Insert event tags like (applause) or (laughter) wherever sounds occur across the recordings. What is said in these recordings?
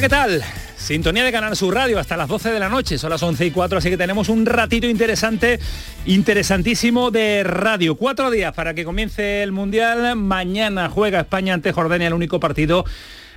¿Qué tal? Sintonía de Canal Sur Radio hasta las 12 de la noche, son las 11 y 4, así que tenemos un ratito interesante, interesantísimo de radio. Cuatro días para que comience el Mundial. Mañana juega España ante Jordania, el único partido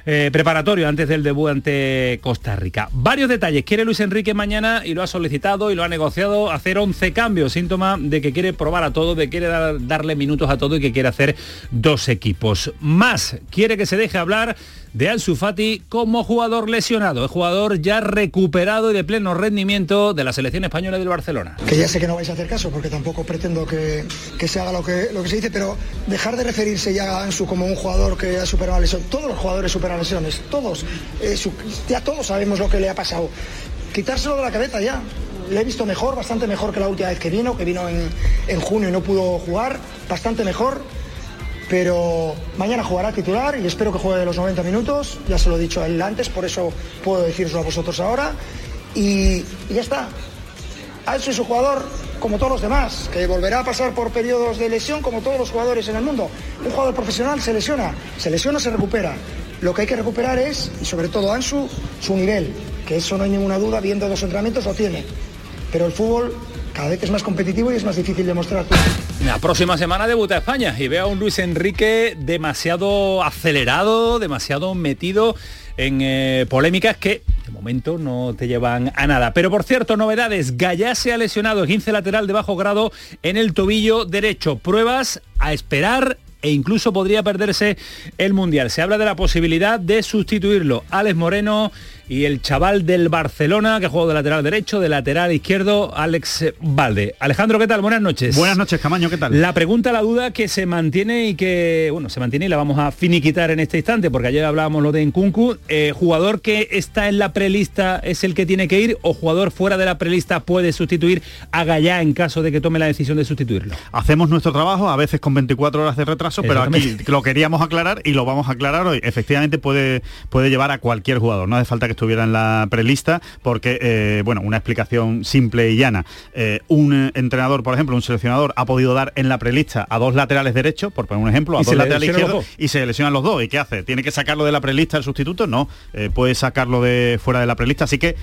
eh, preparatorio antes del debut ante Costa Rica. Varios detalles. Quiere Luis Enrique mañana y lo ha solicitado y lo ha negociado hacer 11 cambios, síntoma de que quiere probar a todo, de quiere darle minutos a todo y que quiere hacer dos equipos. Más, quiere que se deje hablar de Ansu Fati como jugador lesionado, es jugador ya recuperado y de pleno rendimiento de la selección española del Barcelona. Que ya sé que no vais a hacer caso porque tampoco pretendo que, se haga lo que, lo que se dice, pero dejar de referirse ya a Ansu como un jugador que ha superado lesión. Todos los jugadores superan lesiones, todos. Eh, ya todos sabemos lo que le ha pasado. Quitárselo de la cabeza ya. Le he visto mejor, bastante mejor que la última vez que vino, que vino en, en junio y no pudo jugar, bastante mejor pero mañana jugará titular y espero que juegue los 90 minutos, ya se lo he dicho a él antes, por eso puedo decirlo a vosotros ahora, y, ya está. A eso es un jugador como todos los demás, que volverá a pasar por periodos de lesión como todos los jugadores en el mundo. Un jugador profesional se lesiona, se lesiona, se recupera. Lo que hay que recuperar es, y sobre todo Ansu, su nivel, que eso no hay ninguna duda, viendo dos entrenamientos lo tiene. Pero el fútbol cada vez es más competitivo y es más difícil demostrar. La próxima semana debuta España y veo a un Luis Enrique demasiado acelerado, demasiado metido en eh, polémicas que de momento no te llevan a nada. Pero por cierto, novedades, Gallá se ha lesionado, 15 lateral de bajo grado en el tobillo derecho. Pruebas a esperar e incluso podría perderse el Mundial. Se habla de la posibilidad de sustituirlo. Alex Moreno y el chaval del Barcelona que juega de lateral derecho, de lateral izquierdo, Alex Valde. Alejandro, ¿qué tal? Buenas noches. Buenas noches, Camaño, ¿qué tal? La pregunta, la duda que se mantiene y que, bueno, se mantiene y la vamos a finiquitar en este instante, porque ayer hablábamos lo de Nkunku. Eh, ¿Jugador que está en la prelista es el que tiene que ir o jugador fuera de la prelista puede sustituir a Gallá en caso de que tome la decisión de sustituirlo? Hacemos nuestro trabajo, a veces con 24 horas de retraso, pero aquí lo queríamos aclarar y lo vamos a aclarar hoy. Efectivamente puede, puede llevar a cualquier jugador, no hace falta que estuviera en la prelista, porque, eh, bueno, una explicación simple y llana. Eh, un entrenador, por ejemplo, un seleccionador ha podido dar en la prelista a dos laterales derechos, por poner un ejemplo, a dos laterales izquierdos, y se lesionan los dos. ¿Y qué hace? ¿Tiene que sacarlo de la prelista el sustituto? No, eh, puede sacarlo de fuera de la prelista. Así que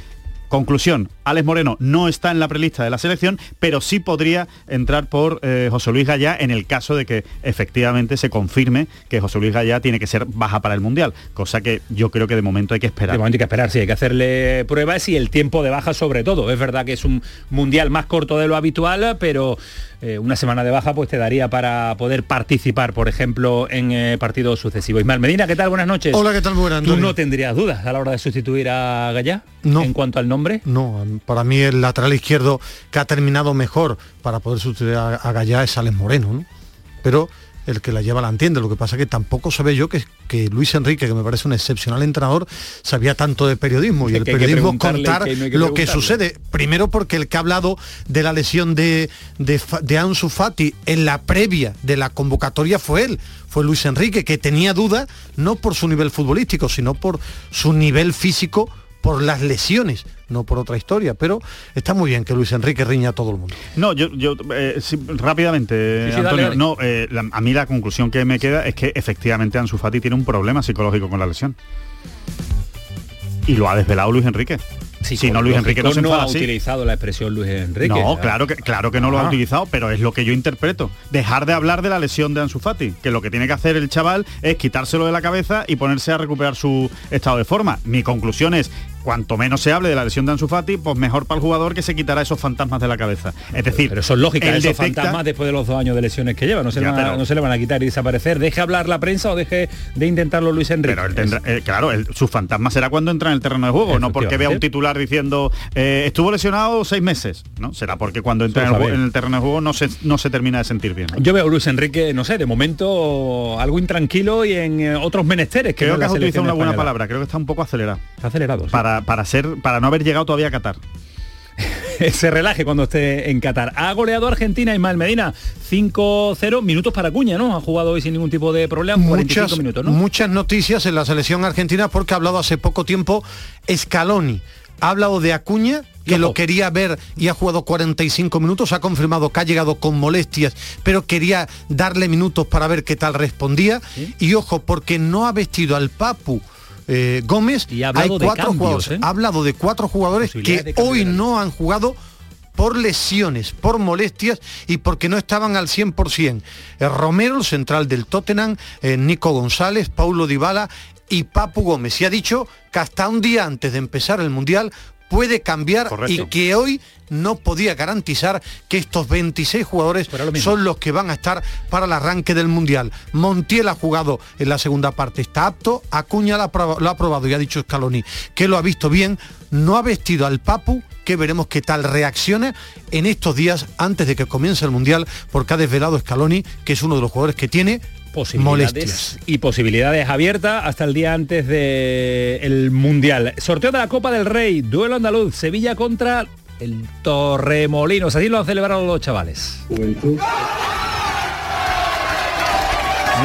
Conclusión, Alex Moreno no está en la prelista de la selección, pero sí podría entrar por eh, José Luis Gallá en el caso de que efectivamente se confirme que José Luis Gallá tiene que ser baja para el Mundial, cosa que yo creo que de momento hay que esperar. De momento hay que esperar, sí, hay que hacerle pruebas y el tiempo de baja sobre todo. Es verdad que es un Mundial más corto de lo habitual, pero eh, una semana de baja pues te daría para poder participar, por ejemplo, en eh, partidos sucesivos. Ismael Medina, ¿qué tal? Buenas noches. Hola, ¿qué tal? Buenas ¿Tú no tendrías dudas a la hora de sustituir a Gallá? No. En cuanto al nombre. No, para mí el lateral izquierdo que ha terminado mejor para poder sustituir a, a Gallá es Alex Moreno, ¿no? Pero el que la lleva la entiende. Lo que pasa es que tampoco sabe yo que, que Luis Enrique, que me parece un excepcional entrenador, sabía tanto de periodismo. Y el periodismo es contar lo que sucede. Primero porque el que ha hablado de la lesión de, de, de Ansu Fati en la previa de la convocatoria fue él, fue Luis Enrique, que tenía duda no por su nivel futbolístico, sino por su nivel físico por las lesiones, no por otra historia, pero está muy bien que Luis Enrique riña a todo el mundo. No, yo, yo eh, rápidamente, Antonio, no, eh, a mí la conclusión que me queda es que efectivamente Ansu Fati tiene un problema psicológico con la lesión. Y lo ha desvelado Luis Enrique. Sí, no, Luis Enrique no, ha utilizado la expresión Luis Enrique. No, claro que, claro que no lo ha utilizado, pero es lo que yo interpreto. Dejar de hablar de la lesión de Ansu Fati, que lo que tiene que hacer el chaval es quitárselo de la cabeza y ponerse a recuperar su estado de forma. Mi conclusión es cuanto menos se hable de la lesión de Ansu Fati, pues mejor para el jugador que se quitará esos fantasmas de la cabeza. Es decir, pero eso es lógica, él esos detecta- fantasmas después de los dos años de lesiones que lleva, no se, le Ya, van a, pero- no se le van a quitar y desaparecer. Deje hablar la prensa o deje de intentarlo Luis Enrique. Pero él tendrá- eh, claro, el- su fantasma será cuando entra en el terreno de juego, no porque vea un titular diciendo eh, estuvo lesionado seis meses, ¿no? Será porque cuando entra en el, en terreno de juego no se, no se termina de sentir bien. Yo veo a Luis Enrique, no sé, de momento algo intranquilo y en eh, otros menesteres. Que Creo no que has utilizado una buena española. palabra, creo que está un poco acelerado. Está acelerado. sí. Para, para ser, para no haber llegado todavía a Qatar. (laughs) se relaje cuando esté en Qatar. Ha goleado a Argentina Ismael Medina 5-0 minutos para Cuña, ¿no? Ha jugado hoy sin ningún tipo de problema, 45 muchas, minutos, ¿no? muchas noticias en la selección argentina porque ha hablado hace poco tiempo Scaloni. Ha hablado de Acuña, que lo quería ver y ha jugado 45 minutos, ha confirmado que ha llegado con molestias, pero quería darle minutos para ver qué tal respondía. Y ojo, porque no ha vestido al Papu eh, Gómez, Y ha hablado hay de cuatro cambios, jugadores. ¿eh? Ha hablado de cuatro jugadores que hoy no han jugado por lesiones, por molestias y porque no estaban al 100%. Eh, Romero, el central del Tottenham, eh, Nico González, Paulo Dybala y Papu Gómez. Y ha dicho que hasta un día antes de empezar el Mundial puede cambiar Correcto. y que hoy no podía garantizar que estos 26 jugadores lo son los que van a estar para el arranque del Mundial. Montiel ha jugado en la segunda parte, está apto, Acuña lo ha, proba- lo ha probado y ha dicho Scaloni que lo ha visto bien, no ha vestido al Papu, que veremos qué tal reacciona en estos días antes de que comience el Mundial, porque ha desvelado Scaloni que es uno de los jugadores que tiene posibilidades molestias. y posibilidades abiertas hasta el día antes del Mundial. Sorteo de la Copa del Rey, duelo andaluz, Sevilla contra el Torremolinos. Así lo han celebrado los chavales. En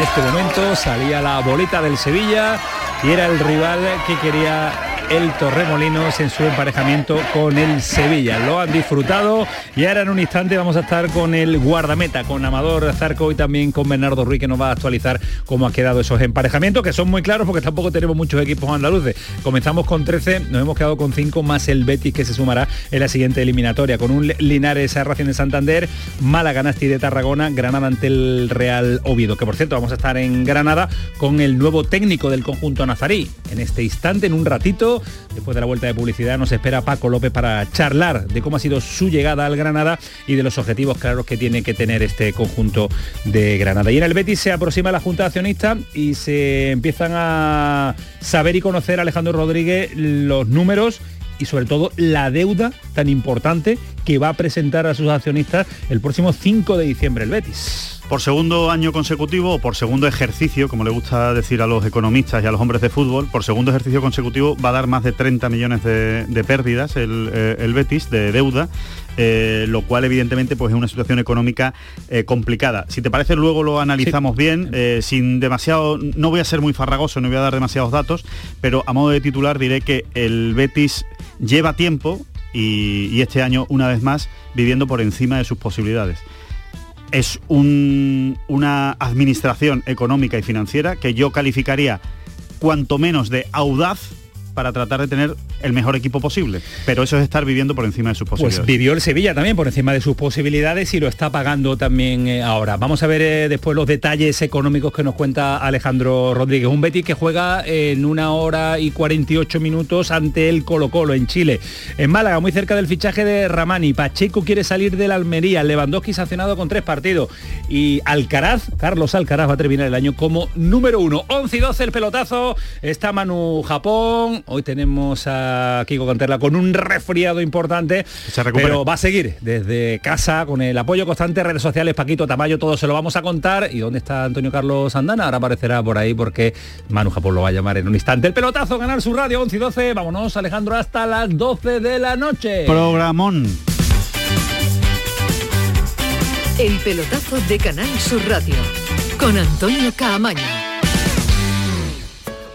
este momento salía la bolita del Sevilla y era el rival que quería el Torremolinos en su emparejamiento con el Sevilla. Lo han disfrutado y ahora en un instante vamos a estar con el guardameta, con Amador Zarco y también con Bernardo Ruiz que nos va a actualizar cómo han quedado esos emparejamientos, que son muy claros porque tampoco tenemos muchos equipos andaluces. Comenzamos con 13, nos hemos quedado con 5 más el Betis que se sumará en la siguiente eliminatoria, con un Linares a Racing de Santander, Málaga Nasti de Tarragona, Granada ante el Real Oviedo, que por cierto vamos a estar en Granada con el nuevo técnico del conjunto nazarí. En este instante, en un ratito, después de la vuelta de publicidad, nos espera Paco López para charlar de cómo ha sido su llegada al Granada y de los objetivos claros que tiene que tener este conjunto de Granada. Y en el Betis se aproxima la Junta de Accionistas y se empiezan a saber y conocer Alejandro Rodríguez los números y sobre todo la deuda tan importante que va a presentar a sus accionistas el próximo 5 de diciembre el Betis. Por segundo año consecutivo o por segundo ejercicio, como le gusta decir a los economistas y a los hombres de fútbol, por segundo ejercicio consecutivo va a dar más de 30 millones de, de pérdidas el, eh, el Betis de deuda. eh, lo cual evidentemente pues es una situación económica eh, complicada. Si te parece luego lo analizamos bien, eh, sin demasiado, no voy a ser muy farragoso, no voy a dar demasiados datos, pero a modo de titular diré que el Betis lleva tiempo y, este año una vez más viviendo por encima de sus posibilidades. Es un- una administración económica y financiera que yo calificaría cuanto menos de audaz para tratar de tener el mejor equipo posible. Pero eso es estar viviendo por encima de sus Pues posibilidades. vivió el Sevilla también por encima de sus posibilidades y lo está pagando también eh, ahora. Vamos a ver eh, después los detalles económicos que nos cuenta Alejandro Rodríguez. Un Betis que juega en una hora y 48 minutos ante el Colo Colo en Chile. En Málaga, muy cerca del fichaje de Ramani. Pacheco quiere salir de la Almería. Lewandowski sancionado con tres partidos. Y Alcaraz, Carlos Alcaraz va a terminar el año como número uno. 11 y 12 el pelotazo. Está Manu Japón. Hoy tenemos a Kiko Canterla con un resfriado importante. se pero va a seguir desde casa con el apoyo constante, redes sociales, Paquito Tamayo, todo se lo vamos a contar. ¿Y dónde está Antonio Carlos Andana? Ahora aparecerá por ahí porque Manu Japón lo va a llamar en un instante. El pelotazo, ganar su radio 11 y 12. Vámonos, Alejandro, hasta las 12 de la noche. Programón. El pelotazo de Canal Sur Radio con Antonio Caamaño.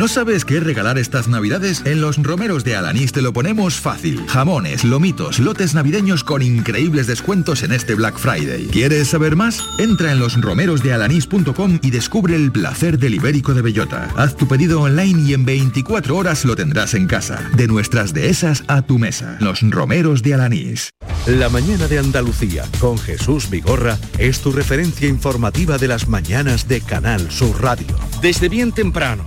¿No sabes qué regalar estas navidades? En los romeros de Alanís te lo ponemos fácil. Jamones, lomitos, lotes navideños con increíbles descuentos en este Black Friday. ¿Quieres saber más? Entra en losromerosdealanís.com y descubre el placer del ibérico de bellota. Haz tu pedido online y en 24 horas lo tendrás en casa. De nuestras dehesas a tu mesa. Los romeros de Alanís. La mañana de Andalucía con Jesús Vigorra es tu referencia informativa de las mañanas de Canal Sur Radio. Desde bien temprano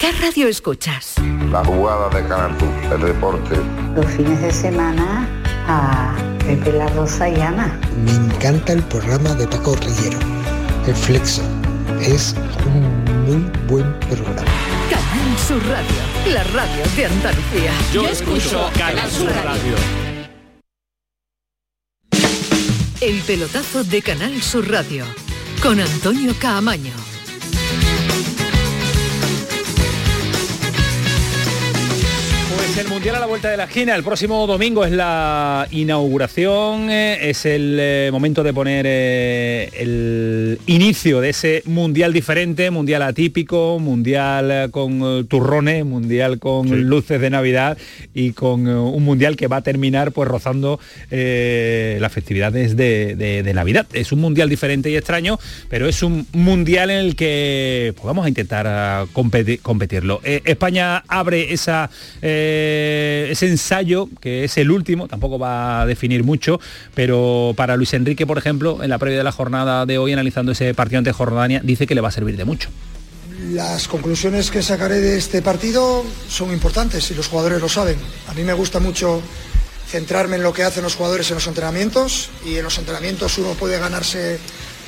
¿Qué radio escuchas? La jugada de Canal el deporte. Los fines de semana a Pepe La Rosa y Ana. Me encanta el programa de Paco Rillero, El Flexo. Es un muy buen programa. Canal Sur Radio, la radio de Andalucía. Yo, escucho Canal Sur radio. El pelotazo de Canal Sur Radio con Antonio Caamaño. El Mundial a la vuelta de la esquina. El próximo domingo es la inauguración, eh, es el eh, momento de poner eh, el inicio de ese Mundial diferente, Mundial atípico, Mundial con turrones, Mundial con luces de Navidad y con un Mundial que va a terminar pues rozando las festividades de, Navidad. Es un Mundial diferente y extraño, pero es un Mundial en el que pues, vamos a intentar competirlo. España abre esa... Eh, ese ensayo, que es el último, tampoco va a definir mucho, pero para Luis Enrique, por ejemplo, en la previa de la jornada de hoy, analizando ese partido ante Jordania, dice que le va a servir de mucho. Las conclusiones que sacaré de este partido son importantes y los jugadores lo saben. A mí me gusta mucho centrarme en lo que hacen los jugadores en los entrenamientos y en los entrenamientos uno puede ganarse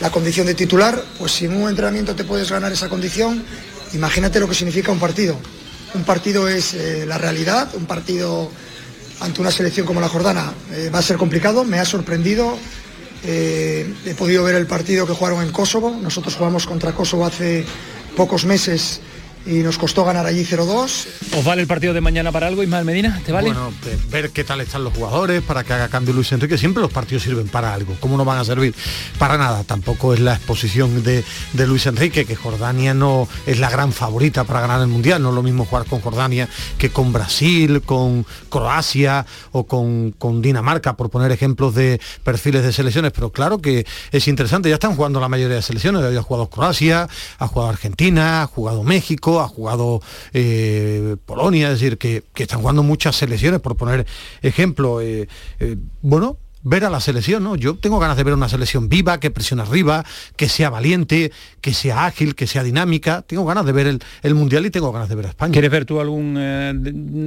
la condición de titular, pues si en un entrenamiento te puedes ganar esa condición, imagínate lo que significa un partido. Un partido es eh, la realidad, un partido ante una selección como la Jordana eh, va a ser complicado, me ha sorprendido. Eh, he podido ver el partido que jugaron en Kosovo, nosotros jugamos contra Kosovo hace pocos meses y nos costó ganar allí 0-2. ¿Os vale el partido de mañana para algo, Ismael Medina? ¿Te vale? Bueno, ver qué tal están los jugadores, para que haga cambio Luis Enrique. Siempre los partidos sirven para algo. ¿Cómo no van a servir? Para nada. Tampoco es la exposición de, Luis Enrique, que Jordania no es la gran favorita para ganar el Mundial. No es lo mismo jugar con Jordania que con Brasil, con Croacia o con, con Dinamarca, por poner ejemplos de perfiles de selecciones. Pero claro que es interesante. Ya están jugando la mayoría de selecciones. Ha jugado Croacia, ha jugado Argentina, ha jugado México ha jugado eh, Polonia, es decir, que, están jugando muchas selecciones, por poner ejemplo. Eh, eh, bueno, ver a la selección, ¿no? Yo tengo ganas de ver una selección viva, que presione arriba, que sea valiente, que sea ágil, que sea dinámica. Tengo ganas de ver el, Mundial y tengo ganas de ver a España. ¿Quieres ver tú algún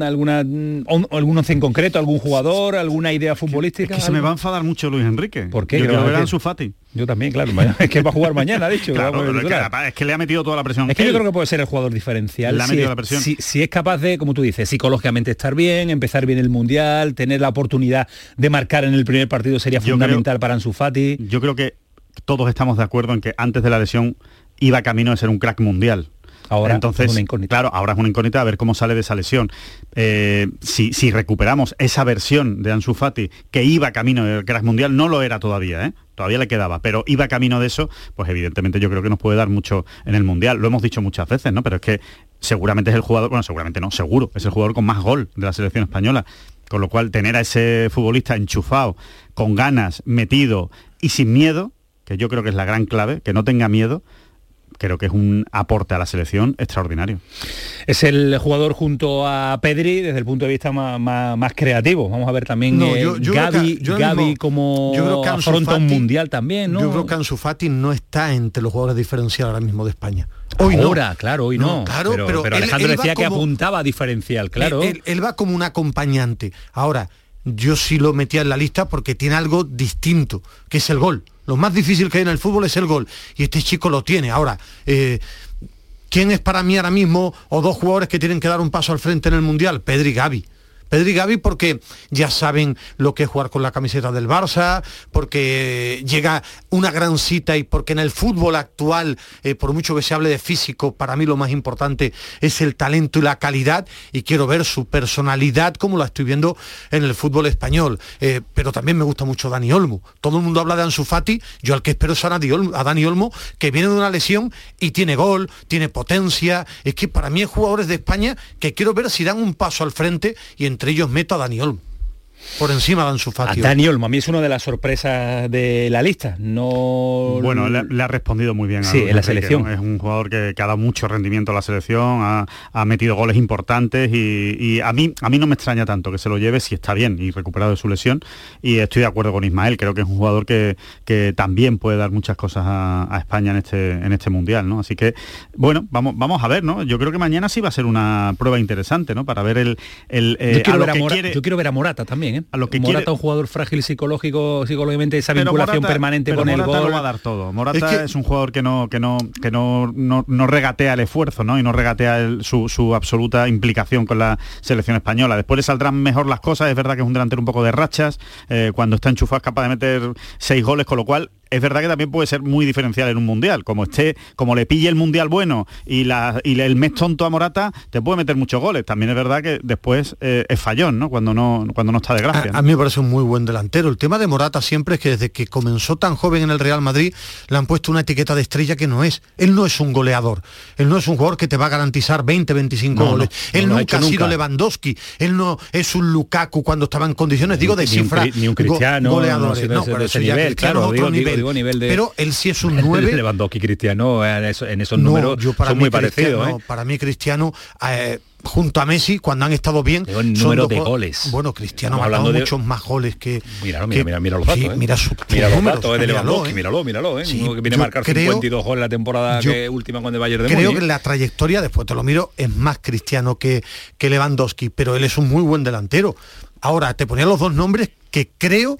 alguna algún once en concreto, algún jugador, alguna idea futbolística? Es que se me va a enfadar mucho Luis Enrique. ¿Por qué? Yo quiero ver a Ansu Fati. Yo también, claro. Es que va a jugar mañana, dicho. es, que, le ha metido toda la presión. Es que yo creo que puede ser el jugador diferencial. si, es, la presión. Si, es capaz de, como tú dices, psicológicamente estar bien, empezar bien el Mundial, tener la oportunidad de marcar en el primer partido sería fundamental para Ansu Fati. Yo creo que todos estamos de acuerdo en que antes de la lesión iba camino de ser un crack mundial. Ahora Entonces, es una incógnita. Claro, ahora es una incógnita a ver cómo sale de esa lesión. Eh, si, recuperamos esa versión de Ansu Fati que iba camino del crack mundial, no lo era todavía, ¿eh? todavía le quedaba, pero iba camino de eso, pues evidentemente yo creo que nos puede dar mucho en el Mundial. Lo hemos dicho muchas veces, ¿no? Pero es que seguramente es el jugador, bueno, seguramente no, seguro, es el jugador con más gol de la selección española. Con lo cual, tener a ese futbolista enchufado, con ganas, metido y sin miedo, que yo creo que es la gran clave, que no tenga miedo, creo que es un aporte a la selección extraordinario. Es el jugador junto a Pedri desde el punto de vista más, creativo. Vamos a ver también no, yo, Gaby, como afronta un mundial también, ¿no? Yo creo que Ansu Fati no está entre los jugadores diferenciales ahora mismo de España. Hoy ahora, claro, hoy no. claro, pero, Alejandro decía que apuntaba diferencial, claro. él va como un acompañante. Ahora, yo sí lo metía en la lista porque tiene algo distinto, que es el gol. Lo más difícil que hay en el fútbol es el gol. Y este chico lo tiene. Ahora, eh, ¿quién es para mí ahora mismo o dos jugadores que tienen que dar un paso al frente en el Mundial? Pedri y Gaby. Pedri y Gaby porque ya saben lo que es jugar con la camiseta del Barça, porque llega una gran cita y porque en el fútbol actual, eh, por mucho que se hable de físico, para mí lo más importante es el talento y la calidad y quiero ver su personalidad como la estoy viendo en el fútbol español. Eh, pero también me gusta mucho Dani Olmo. Todo el mundo habla de Ansu Fati, yo al que espero es a Dani, Olmo, a Dani Olmo, que viene de una lesión y tiene gol, tiene potencia. Es que para mí es jugadores de España que quiero ver si dan un paso al frente y entre ellos meto a Dani Olmo por encima de Ansu Fati. A Dani Olmo, a mí es una de las sorpresas de la lista. No... Bueno, le, ha respondido muy bien. Sí, en la selección. Es un jugador que, ha dado mucho rendimiento a la selección, ha, metido goles importantes y, a, mí, a mí no me extraña tanto que se lo lleve si está bien y recuperado de su lesión. Y estoy de acuerdo con Ismael, creo que es un jugador que, que también puede dar muchas cosas a, España en este, en este Mundial. ¿no? Así que, bueno, vamos, vamos a ver, ¿no? Yo creo que mañana sí va a ser una prueba interesante, ¿no? Para ver el... el yo, quiero ver a Morata también, ¿eh? a lo que Morata quiere... un jugador frágil psicológico, psicológicamente esa vinculación permanente con el gol. lo va a dar todo. Morata es, un jugador que no que no que no, no, regatea el esfuerzo, ¿no? Y no regatea su, absoluta implicación con la selección española. Después le saldrán mejor las cosas. Es verdad que es un delantero un poco de rachas. Eh, cuando está enchufado es capaz de meter seis goles, con lo cual es verdad que también puede ser muy diferencial en un mundial. Como esté, como le pille el mundial bueno y, la, y el mes tonto a Morata, te puede meter muchos goles. También es verdad que después eh, es fallón, ¿no? Cuando no, cuando no está de gracia. A, mí me parece un muy buen delantero. El tema de Morata siempre es que desde que comenzó tan joven en el Real Madrid le han puesto una etiqueta de estrella que no es. Él no es un goleador. Él no es un jugador que te va a garantizar 20, 25 goles. él nunca ha sido Lewandowski. Él no es un Lukaku cuando estaba en condiciones, digo, de cifra. Ni un, cristiano. Goleadores. No, pero eso ya cristiano otro nivel pero él sí es un (laughs) 9. Lewandowski Cristiano en esos, números son muy parecidos. ¿eh? Para mí Cristiano... Eh, junto a Messi cuando han estado bien el número de goles bueno Cristiano ha hablando de muchos más goles que mira mira, mira, los datos ¿eh? mira, su, mira los datos de Lewandowski míralo míralo ¿eh? que viene a marcar 52 goles la temporada que última con el Bayern de creo que la trayectoria después te lo miro es más Cristiano que, que Lewandowski pero él es un muy buen delantero ahora te ponía los dos nombres que creo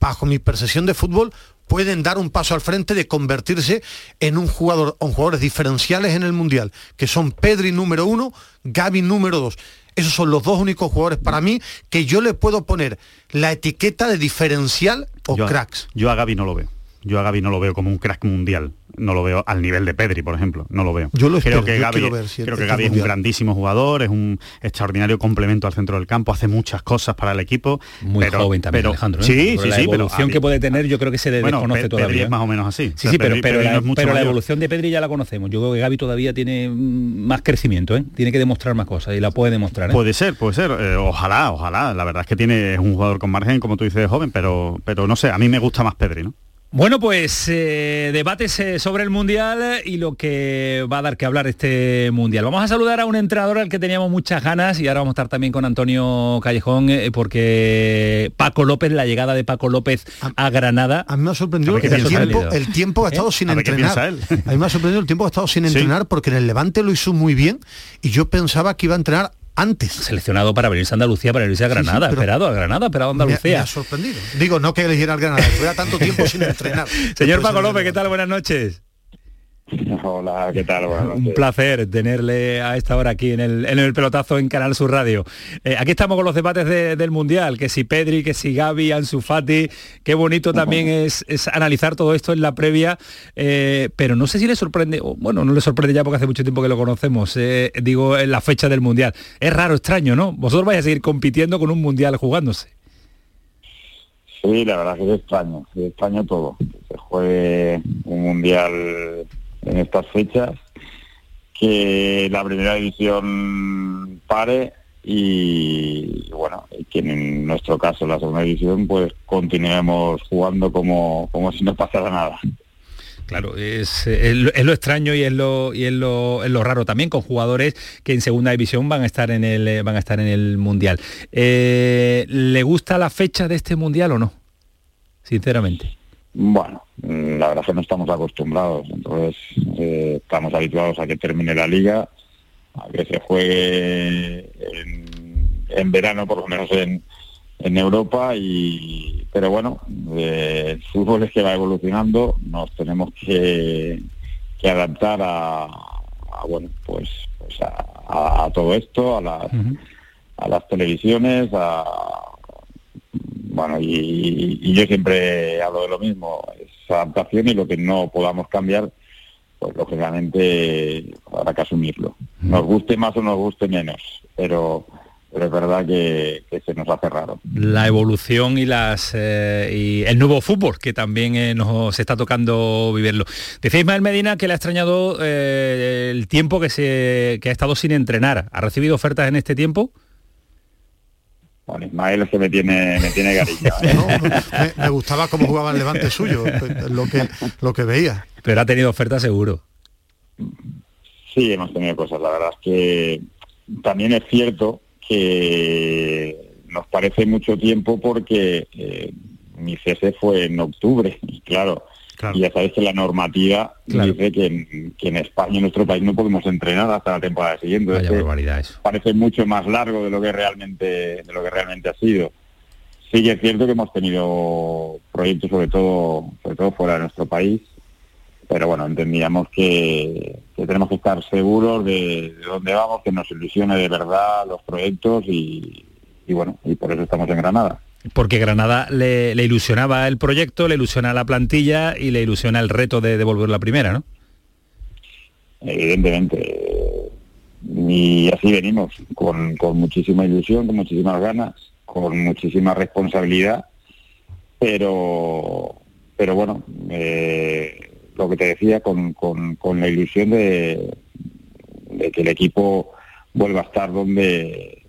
bajo mi percepción de fútbol pueden dar un paso al frente de convertirse en un jugador, en jugadores diferenciales en el Mundial, que son Pedri número uno, Gaby número dos. Esos son los dos únicos jugadores para mí que yo le puedo poner la etiqueta de diferencial o cracks. Yo a Gaby no lo veo. Yo a Gaby no lo veo como un crack mundial no lo veo al nivel de Pedri, por ejemplo, no lo veo. Yo lo creo que Gaby, creo que Gaby es un grandísimo jugador, es un extraordinario complemento al centro del campo, hace muchas cosas para el equipo. Muy joven también, pero, Alejandro. ¿eh? Sí, sí, la sí, evolución que puede tener yo creo que se desconoce todavía. Pedri es más o menos así. Sí, sí, pero, pero, la, evolución de Pedri ya la conocemos. Yo creo que Gaby todavía tiene más crecimiento, ¿eh? tiene que demostrar más cosas y la puede demostrar. ¿eh? Puede ser, puede ser. Eh, ojalá, ojalá. La verdad es que tiene es un jugador con margen, como tú dices, joven, pero, pero no sé, a mí me gusta más Pedri, ¿no? Bueno, pues eh, debates eh, sobre el Mundial y lo que va a dar que hablar este Mundial. Vamos a saludar a un entrenador al que teníamos muchas ganas y ahora vamos a estar también con Antonio Callejón eh, porque Paco López, la llegada de Paco López a Granada. A mí me ha sorprendido el tiempo, el tiempo ha estado sin entrenar. A, mí me ha sorprendido el tiempo ha estado sin entrenar porque en el Levante lo hizo muy bien y yo pensaba que iba a entrenar antes. Seleccionado para venirse a Andalucía, para irse a Granada, esperado a Granada, esperado a Andalucía. Me, ha sorprendido. Digo, no que eligiera al Granada, estuve tanto tiempo sin (laughs) entrenar. Señor Paco López, ¿qué tal? Buenas noches. (laughs) Hola, ¿qué tal? Un placer tenerle a esta hora aquí en el, en el pelotazo en Canal Sur Radio. Eh, aquí estamos con los debates del Mundial, que si Pedri, que si Gaby, Ansu Fati, qué bonito también es, analizar todo esto en la previa, eh, pero no sé si le sorprende, bueno, no le sorprende ya porque hace mucho tiempo que lo conocemos, eh, digo, en la fecha del Mundial. Es raro, extraño, ¿no? Vosotros vais a seguir compitiendo con un Mundial jugándose. Sí, la verdad que es extraño, es extraño todo. se juegue un Mundial en estas fechas, que la primera división pare y bueno, que en nuestro caso la segunda división pues continuemos jugando como, como si no pasara nada. claro, es, es es lo extraño y es lo, y es lo, es lo raro también con jugadores que en segunda división van a estar en el, eh, van a estar en el mundial. Eh, ¿Le gusta la fecha de este mundial o no? Sinceramente. Bueno, mm, la verdad es que no estamos acostumbrados, entonces eh, estamos habituados a que termine la liga, a que se juegue en, en verano, por lo menos en, en Europa, y pero bueno, eh, el fútbol es que va evolucionando, nos tenemos que, que adaptar a, a, bueno, pues, pues a, a- a todo esto, a las, a las televisiones, a, bueno, y, y yo siempre hablo de lo mismo, es adaptación y lo que no podamos cambiar, pues lógicamente habrá que asumirlo. Nos guste más o nos guste menos, pero, pero es verdad que, que se nos hace raro. La evolución y las eh, y el nuevo fútbol que también eh, nos está tocando vivirlo. Decía Ismael Medina que le ha extrañado eh, el tiempo que se que ha estado sin entrenar. ¿Ha recibido ofertas en este tiempo? Bueno, Ismael es que me tiene, me tiene cariño. ¿eh? Me, me gustaba cómo jugaba el levante suyo, lo que, lo que veía. Pero ha tenido ofertas seguro. Sí, hemos tenido cosas. La verdad es que también es cierto que nos parece mucho tiempo porque eh, mi cese fue en octubre y claro, y ya sabéis que la normativa Claro. dice que en, que en España, en nuestro país, no podemos entrenar hasta la temporada siguiente. Vaya Es que barbaridad eso. Parece mucho más largo de lo que realmente de lo que realmente ha sido. Sí que es cierto que hemos tenido proyectos sobre todo sobre todo fuera de nuestro país, pero bueno, entendíamos que, que tenemos que estar seguros de, de dónde vamos, que nos ilusione de verdad los proyectos y, y bueno, y por eso estamos en Granada. Porque Granada le, ilusionaba el proyecto, le ilusiona la plantilla y le ilusiona el reto de devolver la primera, ¿no? evidentemente. Y así venimos, con, muchísima ilusión, con muchísimas ganas, con muchísima responsabilidad, pero, pero bueno, eh, lo que te decía, con, la ilusión de que el equipo vuelva a estar donde,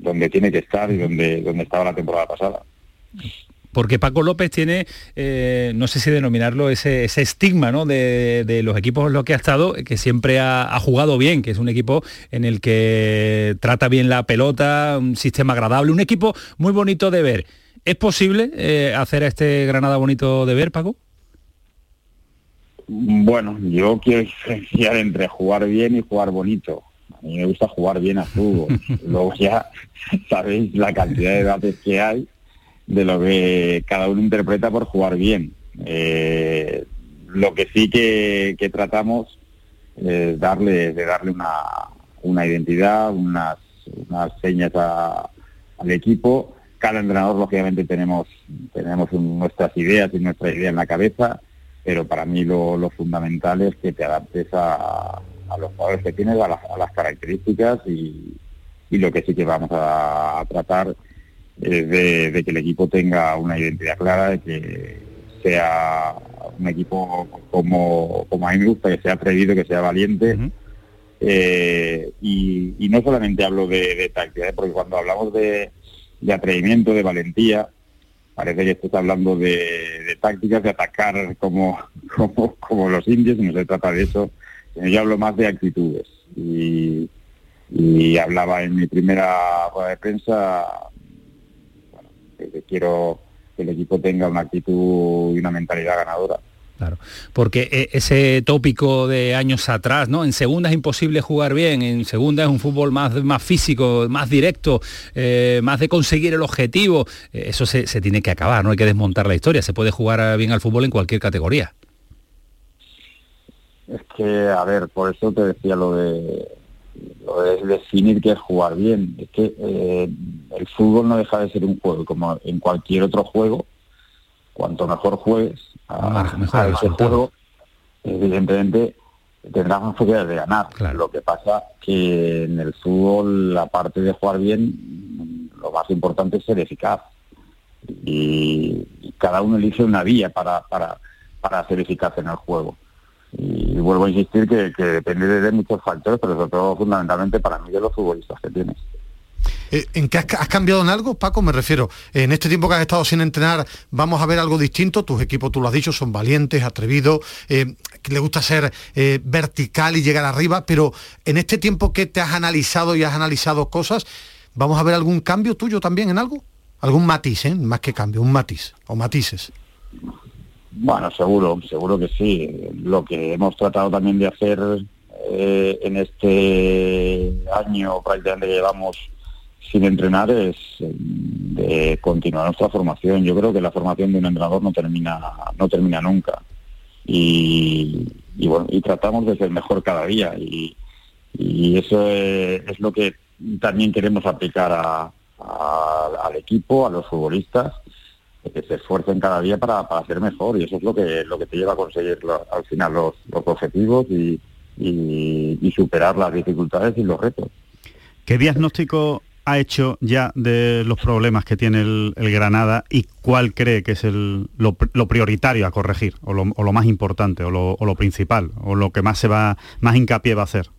donde tiene que estar y donde, donde estaba la temporada pasada. Porque Paco López tiene, eh, no sé si denominarlo, ese, ese estigma ¿no? de, de los equipos en los que ha estado, que siempre ha, ha jugado bien, que es un equipo en el que trata bien la pelota, un sistema agradable, un equipo muy bonito de ver. ¿Es posible eh, hacer a este Granada bonito de ver, Paco? Bueno, yo quiero diferenciar entre jugar bien y jugar bonito. A mí me gusta jugar bien a fútbol. (laughs) Luego ya sabéis la cantidad de debates que hay de lo que cada uno interpreta por jugar bien. Eh, lo que sí que, que tratamos es darle, de darle una, una identidad, unas, unas señas a- al equipo. Cada entrenador, lógicamente, tenemos, tenemos un- nuestras ideas y nuestra idea en la cabeza, pero para mí lo, lo fundamental es que te adaptes a, a los jugadores que tienes, a las, a las características y, y lo que sí que vamos a, a tratar es de, de que el equipo tenga una identidad clara, de que sea un equipo como, como a mí me gusta, que sea atrevido, que sea valiente. Eh, y, y no solamente hablo de, de táctica, ¿eh? porque cuando hablamos de, de atrevimiento, de valentía, parece que estás hablando de, de tácticas, de atacar como, (laughs) como, como los indios, y no se trata de eso. Yo hablo más de actitudes. Y, hablaba en mi primera rueda de prensa que- quiero que el equipo tenga una actitud y una mentalidad ganadora. Porque eh, ese tópico de años atrás, ¿no? En segunda es imposible jugar bien, en segunda es un fútbol más, más físico, más directo, eh, más de conseguir el objetivo. Eh, eso se, se tiene que acabar, no hay que desmontar la historia. Se puede jugar eh, bien al fútbol en cualquier categoría. Es que, a ver, por eso te decía lo de, lo de definir qué es jugar bien. Es que eh, el fútbol no deja de ser un juego, como en cualquier otro juego. Cuanto mejor juegues a, mejor a el ese juego, evidentemente tendrás más posibilidades de ganar. Lo que pasa que en el fútbol, la parte de jugar bien, lo más importante es ser eficaz. Y, y cada uno elige una vía para, para, para ser eficaz en el juego. Y vuelvo a insistir que, depende de muchos factores, pero sobre todo fundamentalmente para mí de los futbolistas que tienes. Eh, ¿En qué has, has, cambiado en algo, Paco? Me refiero, en este tiempo que has estado sin entrenar, vamos a ver algo distinto. Tus equipos, tú lo has dicho, son valientes, atrevidos, eh, le gusta ser eh, vertical y llegar arriba, pero en este tiempo que te has analizado y has analizado cosas, ¿vamos a ver algún cambio tuyo también en algo? Algún matiz, ¿eh? más que cambio, un matiz o matices. Bueno, seguro, seguro que sí. Lo que hemos tratado también de hacer eh, en este año prácticamente que llevamos sin entrenar es eh, de continuar nuestra formación. Yo creo que la formación de un entrenador no termina, no termina nunca. Y, bueno, y tratamos de ser mejor cada día. Y, eso es, lo que también queremos aplicar a, al equipo, a los futbolistas que se esfuercen cada día para, para ser mejor y eso es lo que lo que te lleva a conseguir lo, al final los, los objetivos y, y, y, superar las dificultades y los retos. ¿Qué diagnóstico ha hecho ya de los problemas que tiene el, el Granada y cuál cree que es el, lo, lo, prioritario a corregir o lo, o lo más importante o lo, o lo, principal o lo que más se va más hincapié va a hacer?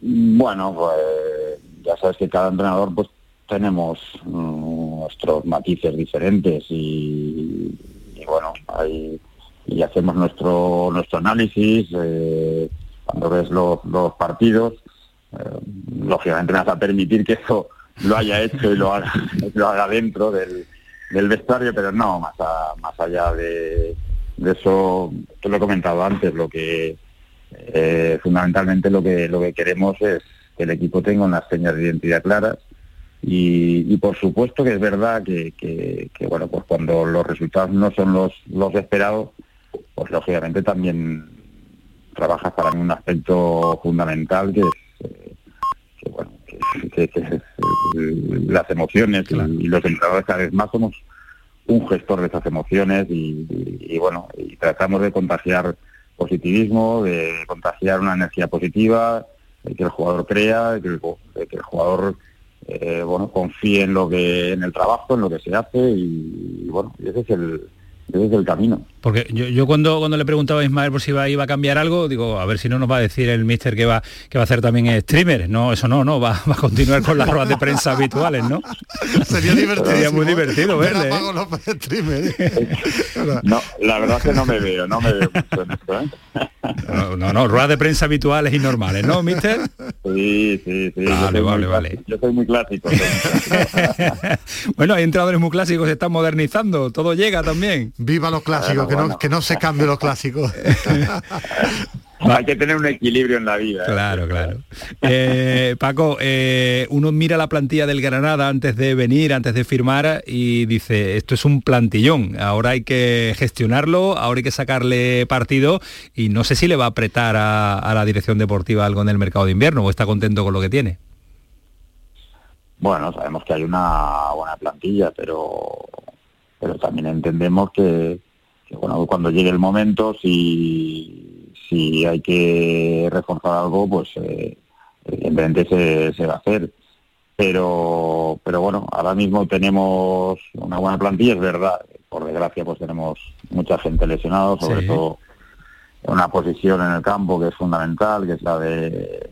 Bueno, pues ya sabes que cada entrenador pues tenemos um, nuestros matices diferentes y, bueno, hay, y hacemos nuestro nuestro análisis eh, cuando ves los, los partidos eh, lógicamente me vas a permitir que eso lo haya hecho y lo haga, (laughs) lo haga dentro del, vestuario, pero no, más, a, más allá de, de, eso, te lo he comentado antes, lo que eh, fundamentalmente lo que lo que queremos es que el equipo tenga unas señas de identidad claras y, y por supuesto que es verdad que, que, que, bueno pues cuando los resultados no son los, los esperados, pues lógicamente también trabajas para mí un aspecto fundamental que es que, bueno, que, (laughs) las emociones claro. y, y, los entrenadores cada vez más somos un gestor de esas emociones y, y, y, bueno, y tratamos de contagiar positivismo, de contagiar una energía positiva, de que el jugador crea, de que el, de que el jugador eh, bueno confíe en lo que en el trabajo, en lo que se hace y, y bueno, ese es el ese es el camino. Porque yo, yo, cuando cuando le preguntaba a Ismael por si iba, iba a cambiar algo, digo, a ver si no nos va a decir el mister que va que va a hacer también streamer. No, eso no, no, va, va a continuar con las ruedas de prensa habituales, ¿no? (laughs) Sería divertido. Sería muy divertido verle. ¿eh? (laughs) no, la verdad es que no me veo, no me veo mucho en esto, ¿eh? No, no, no, ruedas de prensa habituales y normales, ¿no, mister? Sí, sí, sí. Vale, vale, vale. Clásico. Yo soy muy clásico. (laughs) bueno, hay entrenadores muy clásicos, se están modernizando, todo llega también. Viva los clásicos, que, bueno. no, que no se cambie los clásicos. (laughs) Hay que tener un equilibrio en la vida. ¿eh? Claro, claro. Eh, Paco, eh, uno mira la plantilla del Granada antes de venir, antes de firmar y dice, esto es un plantillón, ahora hay que gestionarlo, ahora hay que sacarle partido y no sé si le va a apretar a, a la dirección deportiva algo en el mercado de invierno o está contento con lo que tiene. Bueno, sabemos que hay una buena plantilla, pero, pero también entendemos que, que bueno, cuando llegue el momento, si si hay que reforzar algo, pues eh, evidentemente se, se, va a hacer. Pero, pero bueno, ahora mismo tenemos una buena plantilla, es verdad. Por desgracia, pues tenemos mucha gente lesionada, sobre sí. todo en una posición en el campo que es fundamental, que es la de,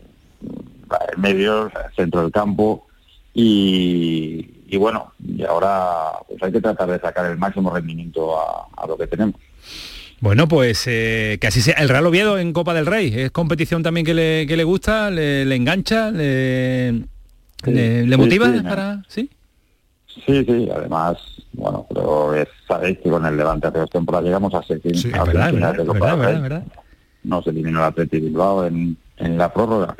la de medio, centro del campo. Y, y, bueno, y ahora pues hay que tratar de sacar el máximo rendimiento a, a lo que tenemos. Bueno, pues eh, que así sea. El Real Oviedo en Copa del Rey, ¿es competición también que le, que le gusta, le, le engancha, le, sí, le, le motiva sí, para... ¿Sí? Sí, sí, además, bueno, pero es, sabéis que con el Levante hace dos temporadas llegamos a ser sí, a verdad, verdad, de Copa verdad, verdad, Nos eliminó el Atleti Bilbao en, en la prórroga.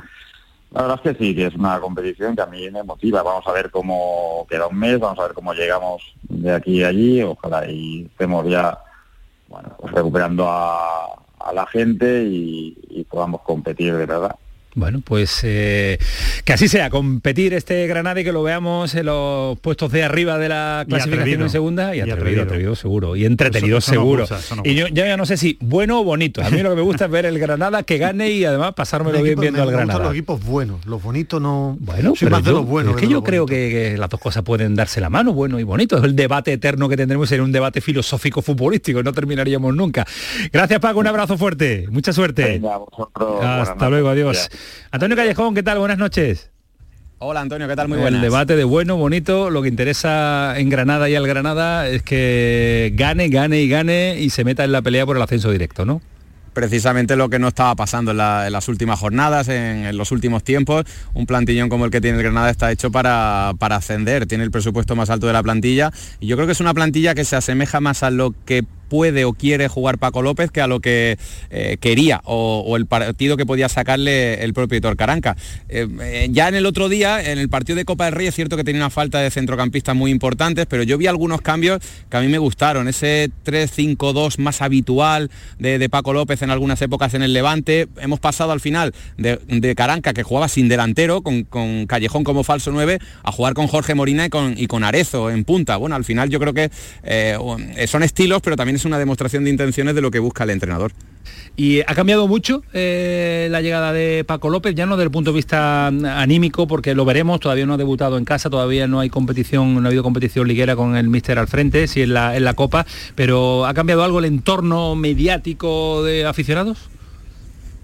La verdad es que sí, que es una competición que a mí me motiva. Vamos a ver cómo queda un mes, vamos a ver cómo llegamos de aquí a allí. Ojalá y estemos ya bueno, pues recuperando a, a la gente y, y, podamos competir de verdad. Bueno, pues eh, que así sea, competir este Granada y que lo veamos en los puestos de arriba de la clasificación en segunda y, y atrevido, atrevido, atrevido, seguro, y entretenido eso, eso seguro. No gusta, no y yo ya no sé si bueno o bonito. A mí lo que me gusta es ver el Granada que gane y además pasármelo bien viendo al Granada. los equipos buenos, los bonitos no... Bueno, soy más yo, de los buenos. Es que yo creo que, que, las dos cosas pueden darse la mano, bueno y bonito. Es el debate eterno que tendremos en un debate filosófico futbolístico, no terminaríamos nunca. Gracias Paco, un abrazo fuerte, mucha suerte. Venga, vosotros, Hasta luego, adiós. Antonio Callejón, ¿qué tal? Buenas noches. Hola Antonio, ¿qué tal? Muy El buenas. debate de bueno, bonito, lo que interesa en Granada y al Granada es que gane, gane y gane y se meta en la pelea por el ascenso directo, ¿no? precisamente lo que no estaba pasando en, la- en las últimas jornadas, en, en los últimos tiempos. Un plantillón como el que tiene el Granada está hecho para, para ascender, tiene el presupuesto más alto de la plantilla y yo creo que es una plantilla que se asemeja más a lo que puede o quiere jugar Paco López que a lo que eh, quería o, el partido que podía sacarle el propio Caranca. Eh, eh, ya en el otro día, en el partido de Copa del Rey, es cierto que tenía una falta de centrocampistas muy importantes, pero yo vi algunos cambios que a mí me gustaron. Ese 3-5-2 más habitual de, Paco López en algunas épocas en el Levante. Hemos pasado al final de, Caranca, que jugaba sin delantero, con, Callejón como falso 9, a jugar con Jorge Morina y con, y con Arezo en punta. Bueno, al final yo creo que son estilos, pero también es una demostración de intenciones de lo que busca el entrenador. Y ha cambiado mucho eh, la llegada de Paco López, ya no desde el punto de vista mm, anímico, porque lo veremos, todavía no ha debutado en casa, todavía no hay competición, no ha habido competición liguera con el míster al frente, sí en la, en la Copa, pero ¿ha cambiado algo el entorno mediático de aficionados?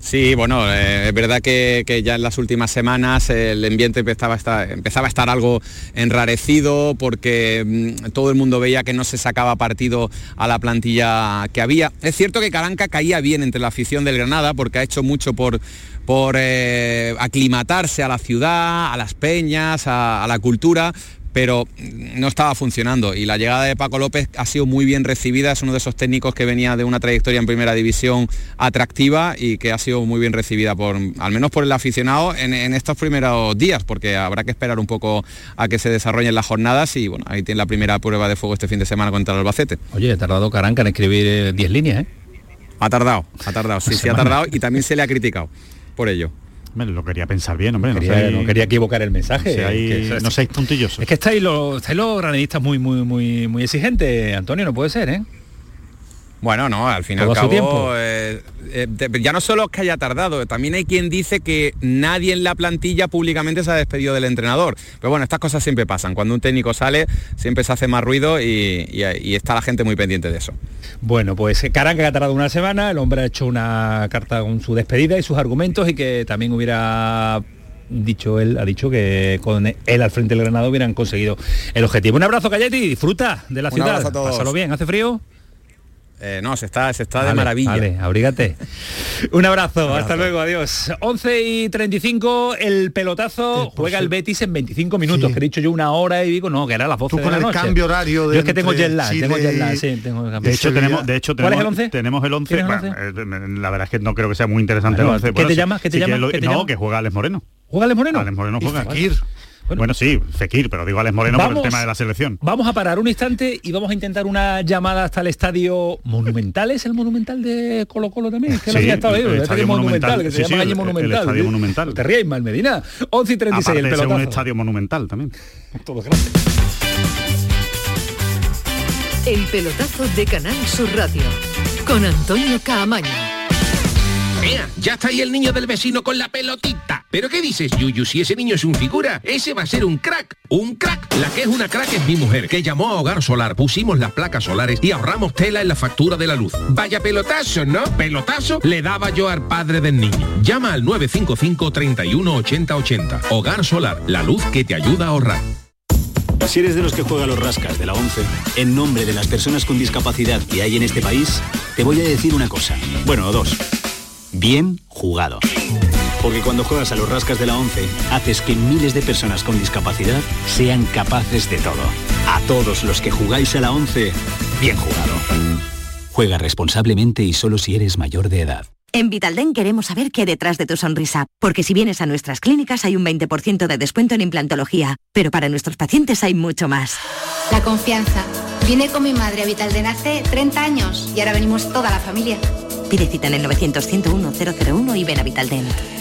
Sí, bueno, eh, es verdad que, que ya en las últimas semanas el ambiente empezaba a estar, algo enrarecido porque mm, todo el mundo veía que no se sacaba partido a la plantilla que había. Es cierto que Caranca caía bien entre la afición del Granada porque ha hecho mucho por, por eh, aclimatarse a la ciudad, a las peñas, a la cultura, pero no estaba funcionando y la llegada de Paco López ha sido muy bien recibida, es uno de esos técnicos que venía de una trayectoria en primera división atractiva y que ha sido muy bien recibida por, al menos por el aficionado en, en estos primeros días, porque habrá que esperar un poco a que se desarrollen las jornadas y bueno, ahí tiene la primera prueba de fuego este fin de semana contra el Albacete. Oye, ha tardado Caranca en escribir 10 líneas, ¿eh? Ha tardado, ha tardado, sí, sí ha tardado y también se le ha criticado por ello. Lo quería pensar bien, hombre. Quería- no, quería equivocar el mensaje. No, ahí- Que no seáis puntillosos. Es que estáis los, estáis los grananistas muy, muy, muy, muy exigentes, Antonio, no puede ser, ¿eh? Bueno, no, al fin y al cabo, tiempo. eh, eh, ya no solo que haya tardado, también hay quien dice que nadie en la plantilla públicamente se ha despedido del entrenador. Pero bueno, estas cosas siempre pasan. Cuando un técnico sale, siempre se hace más ruido y, y- y está la gente muy pendiente de eso. Bueno, pues Caranca ha tardado una semana, el hombre ha hecho una carta con su despedida y sus argumentos y que también hubiera dicho él, ha dicho que con él al frente del Granado hubieran conseguido el objetivo. Un abrazo, Cayeti, disfruta de la Un ciudad. abrazo a todos. Pásalo bien, ¿hace frío? Eh, no, se está, se está de Vale, maravilla. Vale, abrígate. Un abrazo, hasta luego, adiós. 11 y 35, el pelotazo juega el Betis en 25 minutos, Sí. que he dicho yo una hora y digo, no, que era las 12 Tú de con la el noche. cambio horario de Yo es que tengo jet lag, tengo jet lag, sí, tengo. De hecho, tenemos, de hecho, ¿Cuál es tenemos, el 11? tenemos el 11. ¿Tienes el bueno, eh, la verdad es que no creo que sea muy interesante Bueno, el 11. ¿qué te llama? ¿Qué te sí que llama? lo- ¿Qué te no, llama? que juega Alex Moreno. ¿Juega Alex Moreno? Alex Moreno juega. Bueno, sí, Fekir, pero digo Alex Moreno por el tema de la selección. Vamos a parar un instante y vamos a intentar una llamada hasta el estadio Monumental. ¿Es el Monumental de Colo Colo también? Es que no Sí, había estado ahí, el el estadio estadio Monumental, Monumental. que se Sí, llama sí, allí el- el Monumental. estadio ¿sí? Monumental. No te ríais mal, Medina. 11 y 36, Aparte el ser un estadio monumental también. Todo grande. El pelotazo de Canal Sur Radio con Antonio Caamaño. Ya está ahí el niño del vecino con la pelotita. ¿Pero qué dices, Yuyu? Si ese niño es un figura, ese va a ser un crack. Un crack. La que es una crack es mi mujer, que llamó a Hogar Solar, pusimos las placas solares y ahorramos tela en la factura de la luz. Vaya pelotazo, ¿no? Pelotazo le daba yo al padre del niño. Llama al 955 31 80 80. Hogar Solar, la luz que te ayuda a ahorrar. Si eres de los que juega los rascas de la 11, en nombre de las personas con discapacidad que hay en este país, te voy a decir una cosa. Bueno, dos. Bien jugado. Porque cuando juegas a los rascas de la 11, haces que miles de personas con discapacidad sean capaces de todo. A todos los que jugáis a la 11, bien jugado. Juega responsablemente y solo si eres mayor de edad. En Vitalden queremos saber qué hay detrás de tu sonrisa, porque si vienes a nuestras clínicas hay un 20% de descuento en implantología, pero para nuestros pacientes hay mucho más. La confianza. Vine con mi madre a Vitalden hace 30 años y ahora venimos toda la familia. Pide cita en el 900 101 001 y ven a Vitalden.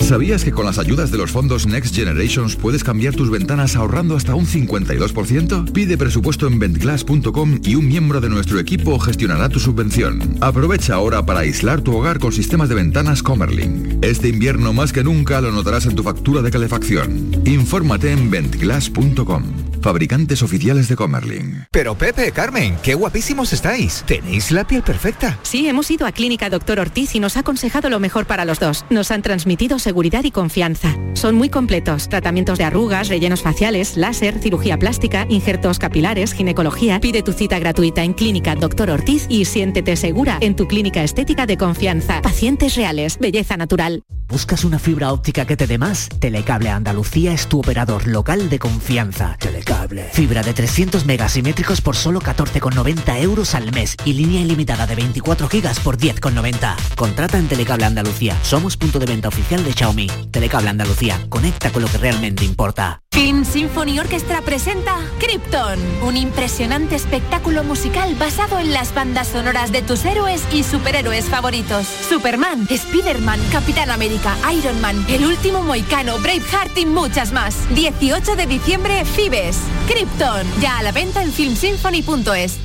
¿Sabías que con las ayudas de los fondos Next Generations puedes cambiar tus ventanas ahorrando hasta un 52%? Pide presupuesto en ventglass.com y un miembro de nuestro equipo gestionará tu subvención. Aprovecha ahora para aislar tu hogar con sistemas de ventanas Comerling. Este invierno más que nunca lo notarás en tu factura de calefacción. Infórmate en ventglass.com. Fabricantes oficiales de Comerling. Pero Pepe, Carmen, qué guapísimos estáis. Tenéis la piel perfecta. Sí, hemos ido a Clínica Doctor Ortiz y nos ha aconsejado lo mejor para los dos. Nos han transmitido seguridad y confianza. Son muy completos. Tratamientos de arrugas, rellenos faciales, láser, cirugía plástica, injertos capilares, ginecología. Pide tu cita gratuita en Clínica Doctor Ortiz y siéntete segura en tu clínica estética de confianza. Pacientes reales, belleza natural. ¿Buscas una fibra óptica que te dé más? Telecable Andalucía es tu operador local de confianza. Telecable. Fibra de 300 megasimétricos por solo 14,90 euros al mes y línea ilimitada de 24 gigas por 10,90. Contrata en Telecable Andalucía. Somos punto de venta oficial de Xiaomi. Telecable Andalucía. Conecta con lo que realmente importa. Film Symphony Orchestra presenta Krypton, un impresionante espectáculo musical basado en las bandas sonoras de tus héroes y superhéroes favoritos. Superman, Spider-Man, Capitán América, Iron Man, El Último Moicano, Braveheart y muchas más. 18 de diciembre, Fibes. Krypton, ya a la venta en filmsymphony.es.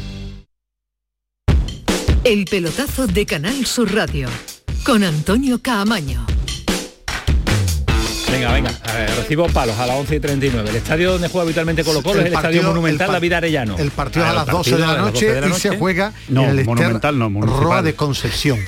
El pelotazo de Canal Sur Radio con Antonio Caamaño. Venga, venga, a ver, recibo palos a las 11 y 39. El estadio donde juega habitualmente Colo Colo es el partido- Estadio Monumental el David Arellano. El partido Ah, a las el 12 de la a las 12 noche de la y se juega No, en el Monumental no. Roa de Concepción.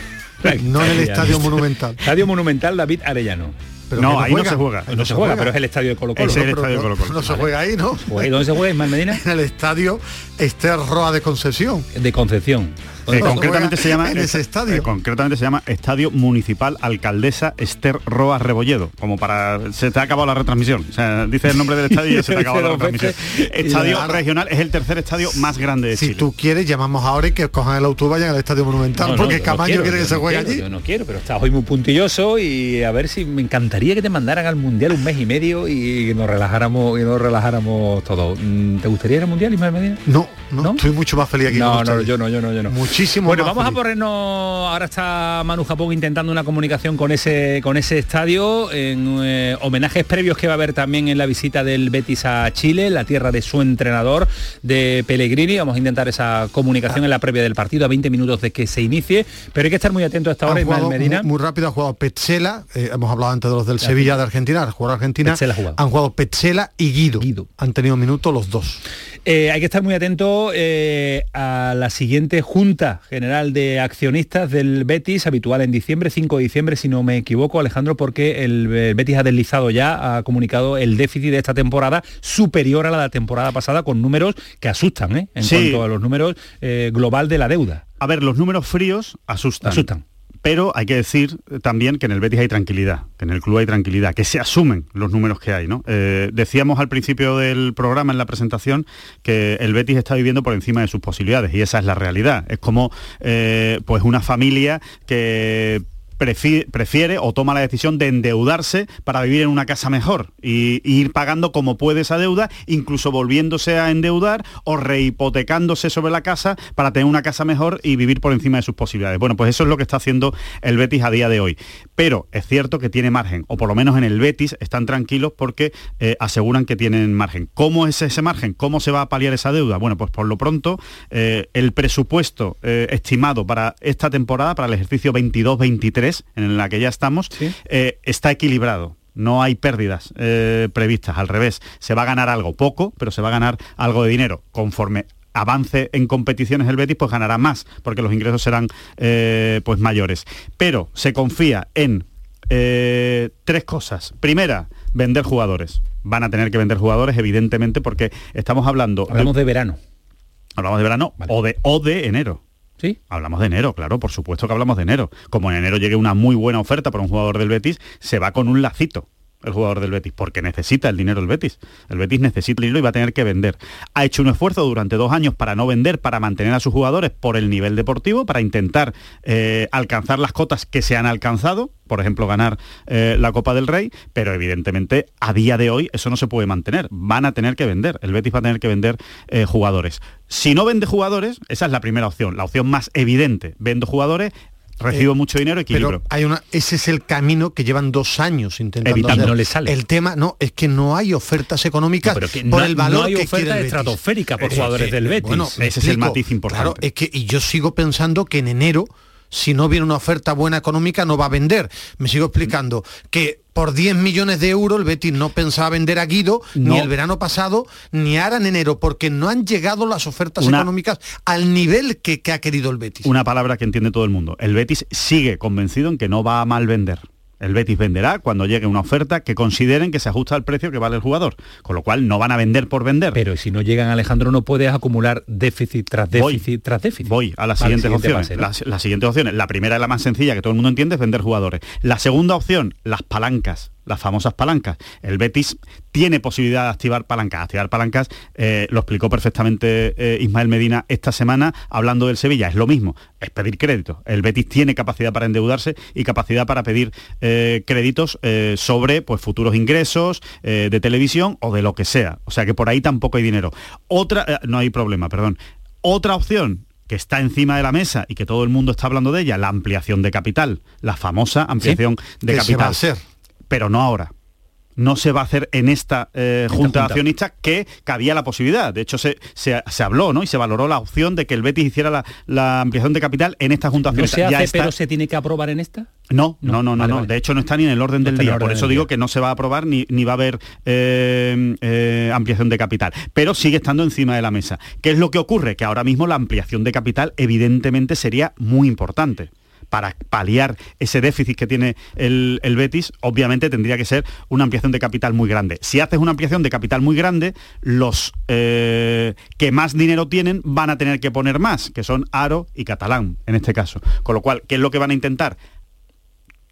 (laughs) no en el. Estadio Monumental. Estadio Monumental David Arellano. Pero No, no ahí no se juega. No, se juega, pero es el estadio de Colo Colo. Es el Pero estadio de no- Colo Colo. No se juega ahí, ¿no? Pues, ¿Dónde se juega, Ismael Medina? (laughs) En el estadio Esther Roa de Concepción. De Concepción. Eh, concretamente se llama en ese eh, estadio. eh, concretamente se llama Estadio Municipal Alcaldesa Esther Roa Rebolledo, como para se te ha acabado la retransmisión. O sea, dice el nombre del (laughs) estadio y ya se te ha acabado la retransmisión. Estadio regional es el tercer estadio más grande de Si Chile. tú quieres, llamamos ahora y que cojan el autobús y vayan al Estadio Monumental, No, no, porque no Camaño quiero, quiere que se juegue allí. Yo no quiero, pero estás hoy muy puntilloso y a ver si me encantaría que te mandaran al Mundial un mes y medio y que nos relajáramos y nos relajáramos todos. Mm, ¿Te gustaría ir al Mundial, Ismael Medina? No, no, estoy mucho más feliz aquí. No, no, yo no, yo no, yo no. Muchísimo Bueno, más vamos a ponernos. Ahora está Manu Japón intentando una comunicación con ese con ese estadio en eh, homenajes previos que va a haber también en la visita del Betis a Chile, la tierra de su entrenador de Pellegrini. Vamos a intentar esa comunicación en la previa del partido a 20 minutos de que se inicie, pero hay que estar muy atento a esta hora, jugado Medina. Muy, muy rápido ha jugado Petzela, eh, hemos hablado antes de los del Sevilla de Argentina, al jugar Argentina, Petzela han jugado Petzela y Guido. Han tenido minutos los dos. Eh, hay que estar muy atento eh, a la siguiente Junta General de Accionistas del Betis, habitual en diciembre, 5 de diciembre, si no me equivoco, Alejandro, porque el eh, Betis ha deslizado ya, ha comunicado el déficit de esta temporada superior a la de la temporada pasada con números que asustan, ¿eh? en Sí. cuanto a los números global de la deuda. A ver, los números fríos asustan. Asustan. Pero hay que decir eh, también que en el Betis hay tranquilidad, que en el club hay tranquilidad, que se asumen los números que hay. ¿no? Eh, decíamos al principio del programa, en la presentación, que el Betis está viviendo por encima de sus posibilidades y esa es la realidad. Es como eh, pues una familia que prefi- prefiere o toma la decisión de endeudarse para vivir en una casa mejor y, y ir pagando como puede esa deuda, incluso volviéndose a endeudar o rehipotecándose sobre la casa para tener una casa mejor y vivir por encima de sus posibilidades. Bueno, pues eso es lo que está haciendo el Betis a día de hoy. Pero es cierto que tiene margen, o por lo menos en el Betis están tranquilos porque eh, aseguran que tienen margen. ¿Cómo es ese margen? ¿Cómo se va a paliar esa deuda? Bueno, pues por lo pronto eh, el presupuesto eh, estimado para esta temporada, para el ejercicio 22-23, en la que ya estamos, eh, está equilibrado. No hay pérdidas eh, previstas, al revés. Se va a ganar algo, poco, pero se va a ganar algo de dinero. Conforme avance en competiciones el Betis, pues ganará más, porque los ingresos serán eh, pues mayores. Pero se confía en eh, tres cosas. Primera, vender jugadores. Van a tener que vender jugadores, evidentemente, porque estamos hablando... Hablamos de verano. Hablamos de verano o, de, o de enero. ¿Sí? Hablamos de enero, claro, por supuesto que hablamos de enero. Como en enero llegue una muy buena oferta para un jugador del Betis, se va con un lacito el jugador del Betis, porque necesita el dinero el Betis. El Betis necesita el dinero y va a tener que vender. Ha hecho un esfuerzo durante dos años para no vender, para mantener a sus jugadores por el nivel deportivo, para intentar eh, alcanzar las cotas que se han alcanzado, por ejemplo, ganar eh, la Copa del Rey, pero evidentemente a día de hoy eso no se puede mantener. Van a tener que vender. El Betis va a tener que vender eh, jugadores. Si no vende jugadores, esa es la primera opción, la opción más evidente. Vendo jugadores, Recibo Eh, mucho dinero, equilibrio. Pero hay una, ese es el camino que llevan dos años intentando Evitando, hacer. no le sale. El tema no es que no hay ofertas económicas No, pero que por no- el valor no hay que oferta estratosférica por Eh, jugadores eh, del Betis. bueno, Ese es el matiz importante. Claro, es que y yo sigo pensando que en enero si no viene una oferta buena económica no va a vender. Me sigo explicando que por 10 millones de euros el Betis no pensaba vender a Guido No. ni el verano pasado ni ahora en enero porque no han llegado las ofertas Una- económicas al nivel que, que ha querido el Betis. Una palabra que entiende todo el mundo. El Betis sigue convencido en que no va a mal vender. El Betis venderá cuando llegue una oferta que consideren que se ajusta al precio que vale el jugador. Con lo cual no van a vender por vender. Pero si no llegan, Alejandro, no puedes acumular déficit tras Voy. déficit tras déficit. Voy a las Vale, siguientes siguiente opciones. fase, ¿no? las, las siguientes opciones. La primera es la más sencilla, que todo el mundo entiende, es vender jugadores. La segunda opción, las palancas, las famosas palancas. El Betis tiene posibilidad de activar palancas. Activar palancas, eh, lo explicó perfectamente eh, Ismael Medina esta semana hablando del Sevilla. Es lo mismo, es pedir crédito. El Betis tiene capacidad para endeudarse y capacidad para pedir eh, créditos sobre pues, futuros ingresos de televisión o de lo que sea. O sea que por ahí tampoco hay dinero. Otra, no hay problema, perdón. Otra opción que está encima de la mesa y que todo el mundo está hablando de ella, la ampliación de capital, la famosa ampliación de se capital. va a hacer. Pero no ahora. No se va a hacer en esta eh, Esta junta de junta. accionistas que cabía la posibilidad. De hecho, se, se- se habló ¿no? y se valoró la opción de que el Betis hiciera la, la ampliación de capital en esta junta de No Ya está- pero se tiene que aprobar en esta. no, no, no, no, Vale, no. vale. De hecho, no está ni en el orden del día. Por eso digo día. que no se va a aprobar ni, ni va a haber eh, eh, ampliación de capital. Pero sigue estando encima de la mesa. ¿Qué es lo que ocurre? Que ahora mismo la ampliación de capital evidentemente sería muy importante. Para paliar ese déficit que tiene el, el Betis, obviamente tendría que ser una ampliación de capital muy grande. Si haces una ampliación de capital muy grande, los eh, que más dinero tienen van a tener que poner más, que son Aro y Catalán, en este caso. Con lo cual, ¿qué es lo que van a intentar?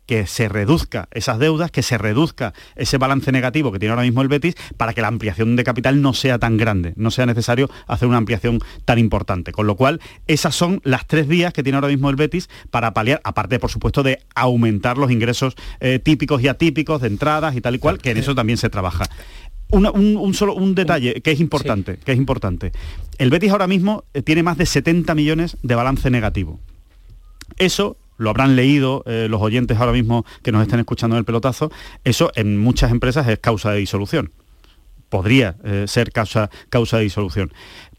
Que se reduzca esas deudas, que se reduzca ese balance negativo que tiene ahora mismo el Betis para que la ampliación de capital no sea tan grande, no sea necesario hacer una ampliación tan importante. Con lo cual, esas son las tres vías que tiene ahora mismo el Betis para paliar, aparte, por supuesto, de aumentar los ingresos eh, típicos y atípicos de entradas y tal y cual, que en eso también se trabaja. Una- un, un solo un detalle que es importante, que es importante. El Betis ahora mismo eh, tiene más de 70 millones de balance negativo. Eso lo habrán leído eh, los oyentes ahora mismo que nos estén escuchando en el pelotazo, eso en muchas empresas es causa de disolución. Podría eh, ser causa, causa de disolución.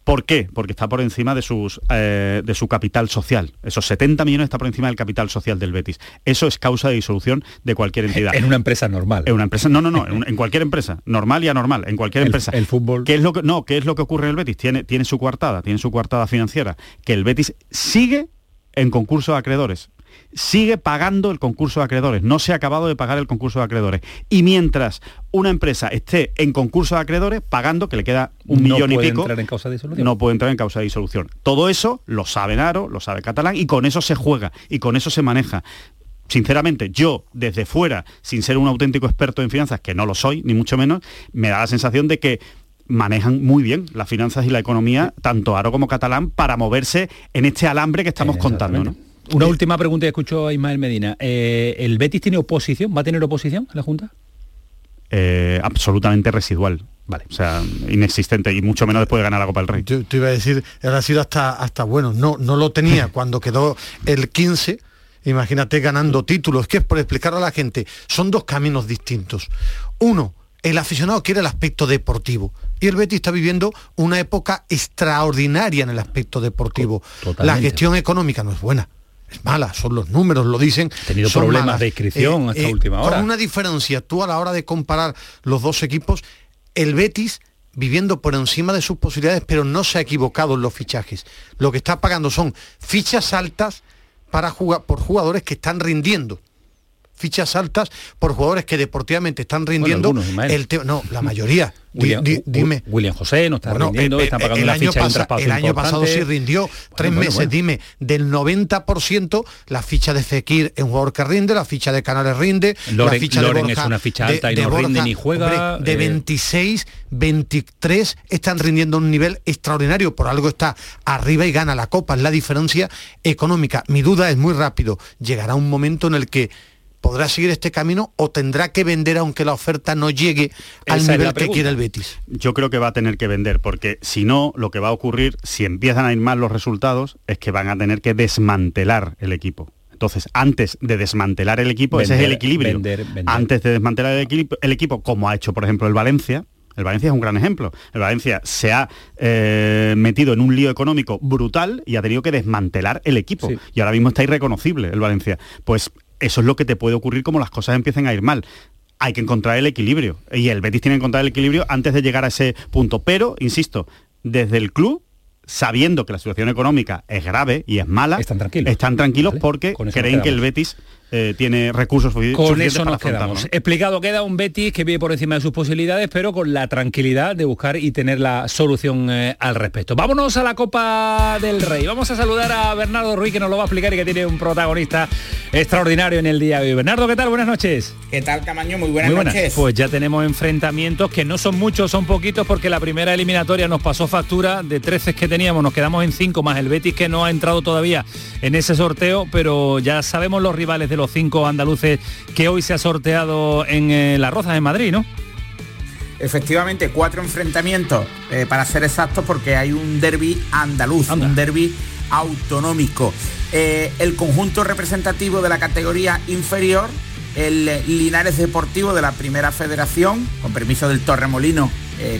¿Por qué? Porque está por encima de, sus, eh, de su capital social. Esos 70 millones está por encima del capital social del Betis. Eso es causa de disolución de cualquier entidad. En una empresa normal. En una empresa, no, no, no, en, cualquier empresa, normal y anormal, en cualquier El- empresa. el fútbol. ¿Qué es lo que no? ¿Qué es lo que ocurre en el Betis? Tiene, tiene su coartada, tiene su coartada financiera, que el Betis sigue en concurso de acreedores. Sigue pagando el concurso de acreedores, no se ha acabado de pagar el concurso de acreedores. Y mientras una empresa esté en concurso de acreedores, pagando, que le queda un No millón y puede pico, entrar en causa de disolución. no puede entrar en causa de disolución. Todo eso lo sabe Naro, lo sabe Catalán, y con eso se juega, y con eso se maneja sinceramente, yo desde fuera, sin ser un auténtico experto en finanzas, que no lo soy, ni mucho menos, me da la sensación de que manejan muy bien las finanzas y la economía, tanto Aro como Catalán, para moverse en este alambre que estamos contando. ¿no? Una última pregunta que escucho a Ismael Medina. Eh, ¿El Betis tiene oposición? ¿Va a tener oposición en la Junta? Eh, absolutamente residual. Vale. O sea, inexistente y mucho menos después de ganar la Copa del Rey. Te, te iba a decir, ha sido hasta, hasta bueno, no, no lo tenía (laughs) cuando quedó el 15, imagínate ganando títulos, que es por explicar a la gente, son dos caminos distintos. Uno, el aficionado quiere el aspecto deportivo y el Betis está viviendo una época extraordinaria en el aspecto deportivo. La gestión económica no es buena. Es mala, son los números, lo dicen. tenido son problemas malas. de inscripción hasta última hora. Con una diferencia, tú a la hora de comparar los dos equipos, el Betis viviendo por encima de sus posibilidades, pero no se ha equivocado en los fichajes. Lo que está pagando son fichas altas para jugar por jugadores que están rindiendo. Fichas altas por jugadores que deportivamente están rindiendo. algunos, el te- no, la mayoría. (laughs) William, di- dime. William José no está Bueno, rindiendo, eh, está eh, pagando el una año ficha un El año pasado sí rindió tres meses, dime, del 90% la ficha de Fekir es un jugador que rinde, la ficha de Canales rinde, la Loren- ficha Loren de es Borja, una ficha de- alta y de no rinde ni juega, hombre, de eh. 26, 23 están rindiendo un nivel extraordinario, por algo está arriba y gana la Copa, es la diferencia económica. Mi duda es muy rápido, llegará un momento en el que podrá seguir este camino o tendrá que vender aunque la oferta no llegue al Esa nivel que quiere el Betis. Yo creo que va a tener que vender, porque si no, lo que va a ocurrir, si empiezan a ir mal los resultados, es que van a tener que desmantelar el equipo. Entonces, antes de desmantelar el equipo, ese es el equilibrio. Antes de desmantelar el equipo, el equipo, como ha hecho, por ejemplo, el Valencia, el Valencia es un gran ejemplo. El Valencia se ha eh, metido en un lío económico brutal y ha tenido que desmantelar el equipo. Y ahora mismo está irreconocible el Valencia. Pues eso es lo que te puede ocurrir como las cosas empiecen a ir mal hay que encontrar el equilibrio. Y el Betis tiene que encontrar el equilibrio antes de llegar a ese punto. Pero, insisto, desde el club sabiendo que la situación económica es grave y es mala, están tranquilos, están tranquilos porque creen que el Betis eh, tiene recursos con eso nos quedamos. explicado queda un Betis que vive por encima de sus posibilidades pero con la tranquilidad de buscar y tener la solución eh, al respecto. Vámonos a la Copa del Rey. Vamos a saludar a Bernardo Ruiz que nos lo va a explicar y que tiene un protagonista extraordinario en el día de hoy. Bernardo qué tal buenas noches. Qué tal Camaño muy buenas, noches. Pues ya tenemos enfrentamientos que no son muchos son poquitos porque la primera eliminatoria nos pasó factura de 13 que teníamos. Nos quedamos en 5 más el Betis que no ha entrado todavía en ese sorteo pero ya sabemos los rivales de los cinco andaluces que hoy se ha sorteado en eh, Las Rozas de Madrid, ¿no? Efectivamente, cuatro enfrentamientos, eh, para ser exactos, porque hay un derby andaluz, un derby autonómico. Eh, el conjunto representativo de la categoría inferior, el Linares Deportivo de la Primera Federación, con permiso del Torremolino,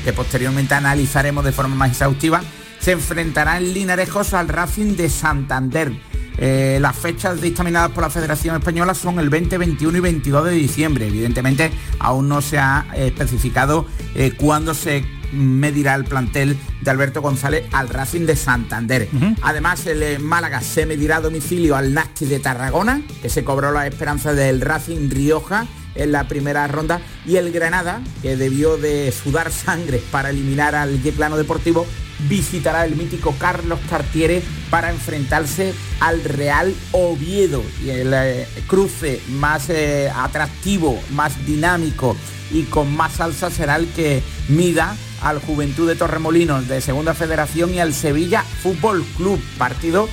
que posteriormente analizaremos de forma más exhaustiva, se enfrentará en Linarejos al Racing de Santander eh, las fechas dictaminadas por la Federación Española son el 20, 21 y 22 de diciembre. Evidentemente aún no se ha especificado eh, cuándo se medirá el plantel de Alberto González al Racing de Santander. Además, el eh, Málaga se medirá a domicilio al Nasti de Tarragona, que se cobró la esperanza del Racing Rioja en la primera ronda y el Granada, que debió de sudar sangre para eliminar al Yeclano Deportivo, visitará el mítico Carlos Cartiere para enfrentarse al Real Oviedo. Y el eh, cruce más eh, atractivo, más dinámico y con más salsa será el que mida al Juventud de Torremolinos de Segunda Federación y al Sevilla Fútbol Club, partido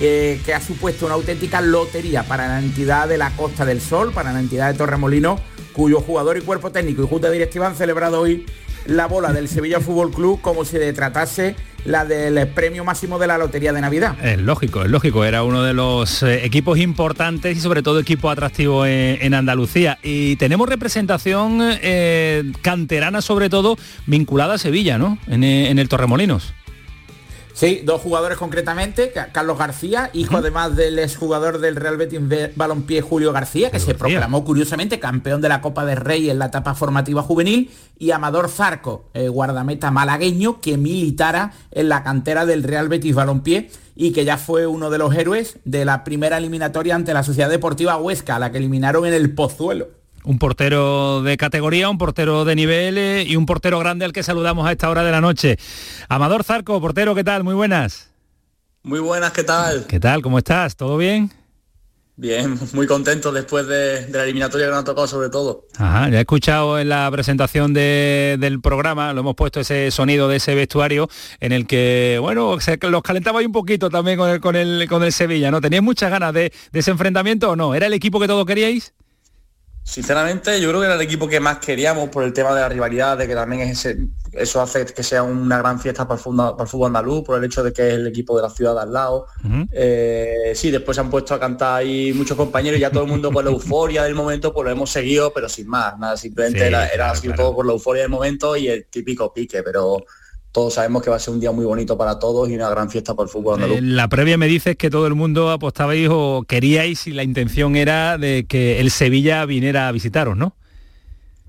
eh, que ha supuesto una auténtica lotería para la entidad de la Costa del Sol, para la entidad de Torremolinos, cuyo jugador y cuerpo técnico y junta directiva han celebrado hoy la bola del Sevilla Fútbol Club como si le tratase la del premio máximo de la Lotería de Navidad. Es lógico, es lógico, era uno de los eh, equipos importantes y sobre todo equipo atractivo en, Andalucía. Y tenemos representación eh, canterana sobre todo vinculada a Sevilla, ¿no? En, en el Torremolinos. Sí, dos jugadores concretamente, Carlos García, hijo además del exjugador del Real Betis Balompié Julio García, que se proclamó curiosamente campeón de la Copa del Rey en la etapa formativa juvenil, y Amador Zarco, eh, guardameta malagueño, que militara en la cantera del Real Betis Balompié y que ya fue uno de los héroes de la primera eliminatoria ante la Sociedad Deportiva Huesca, a la que eliminaron en el Pozuelo. Un portero de categoría, un portero de nivel eh, y un portero grande al que saludamos a esta hora de la noche. Amador Zarco, portero, ¿qué tal? Muy buenas. Muy buenas, ¿qué tal? ¿Qué tal? ¿Cómo estás? ¿Todo bien? Bien, muy contento después de, la eliminatoria que nos ha tocado sobre todo. Ajá, ya he escuchado en la presentación del programa, lo hemos puesto ese sonido de ese vestuario en el que, bueno, se, los calentaba un poquito también con el, con el, con el Sevilla, ¿no? ¿Teníais muchas ganas de, de ese enfrentamiento o no? ¿Era el equipo que todos queríais? Sinceramente, yo creo que era el equipo que más queríamos por el tema de la rivalidad, de que también es eso hace que sea una gran fiesta para el, fútbol, andaluz, por el hecho de que es el equipo de la ciudad de al lado. Eh, sí, después se han puesto a cantar ahí muchos compañeros y ya todo el mundo por la euforia del momento, pues lo hemos seguido, pero sin más, nada, simplemente era, así todo por la euforia del momento y el típico pique, pero todos sabemos que va a ser un día muy bonito para todos y una gran fiesta por el fútbol andaluz. En la previa me dices que todo el mundo apostabais o queríais y la intención era de que el Sevilla viniera a visitaros, ¿no?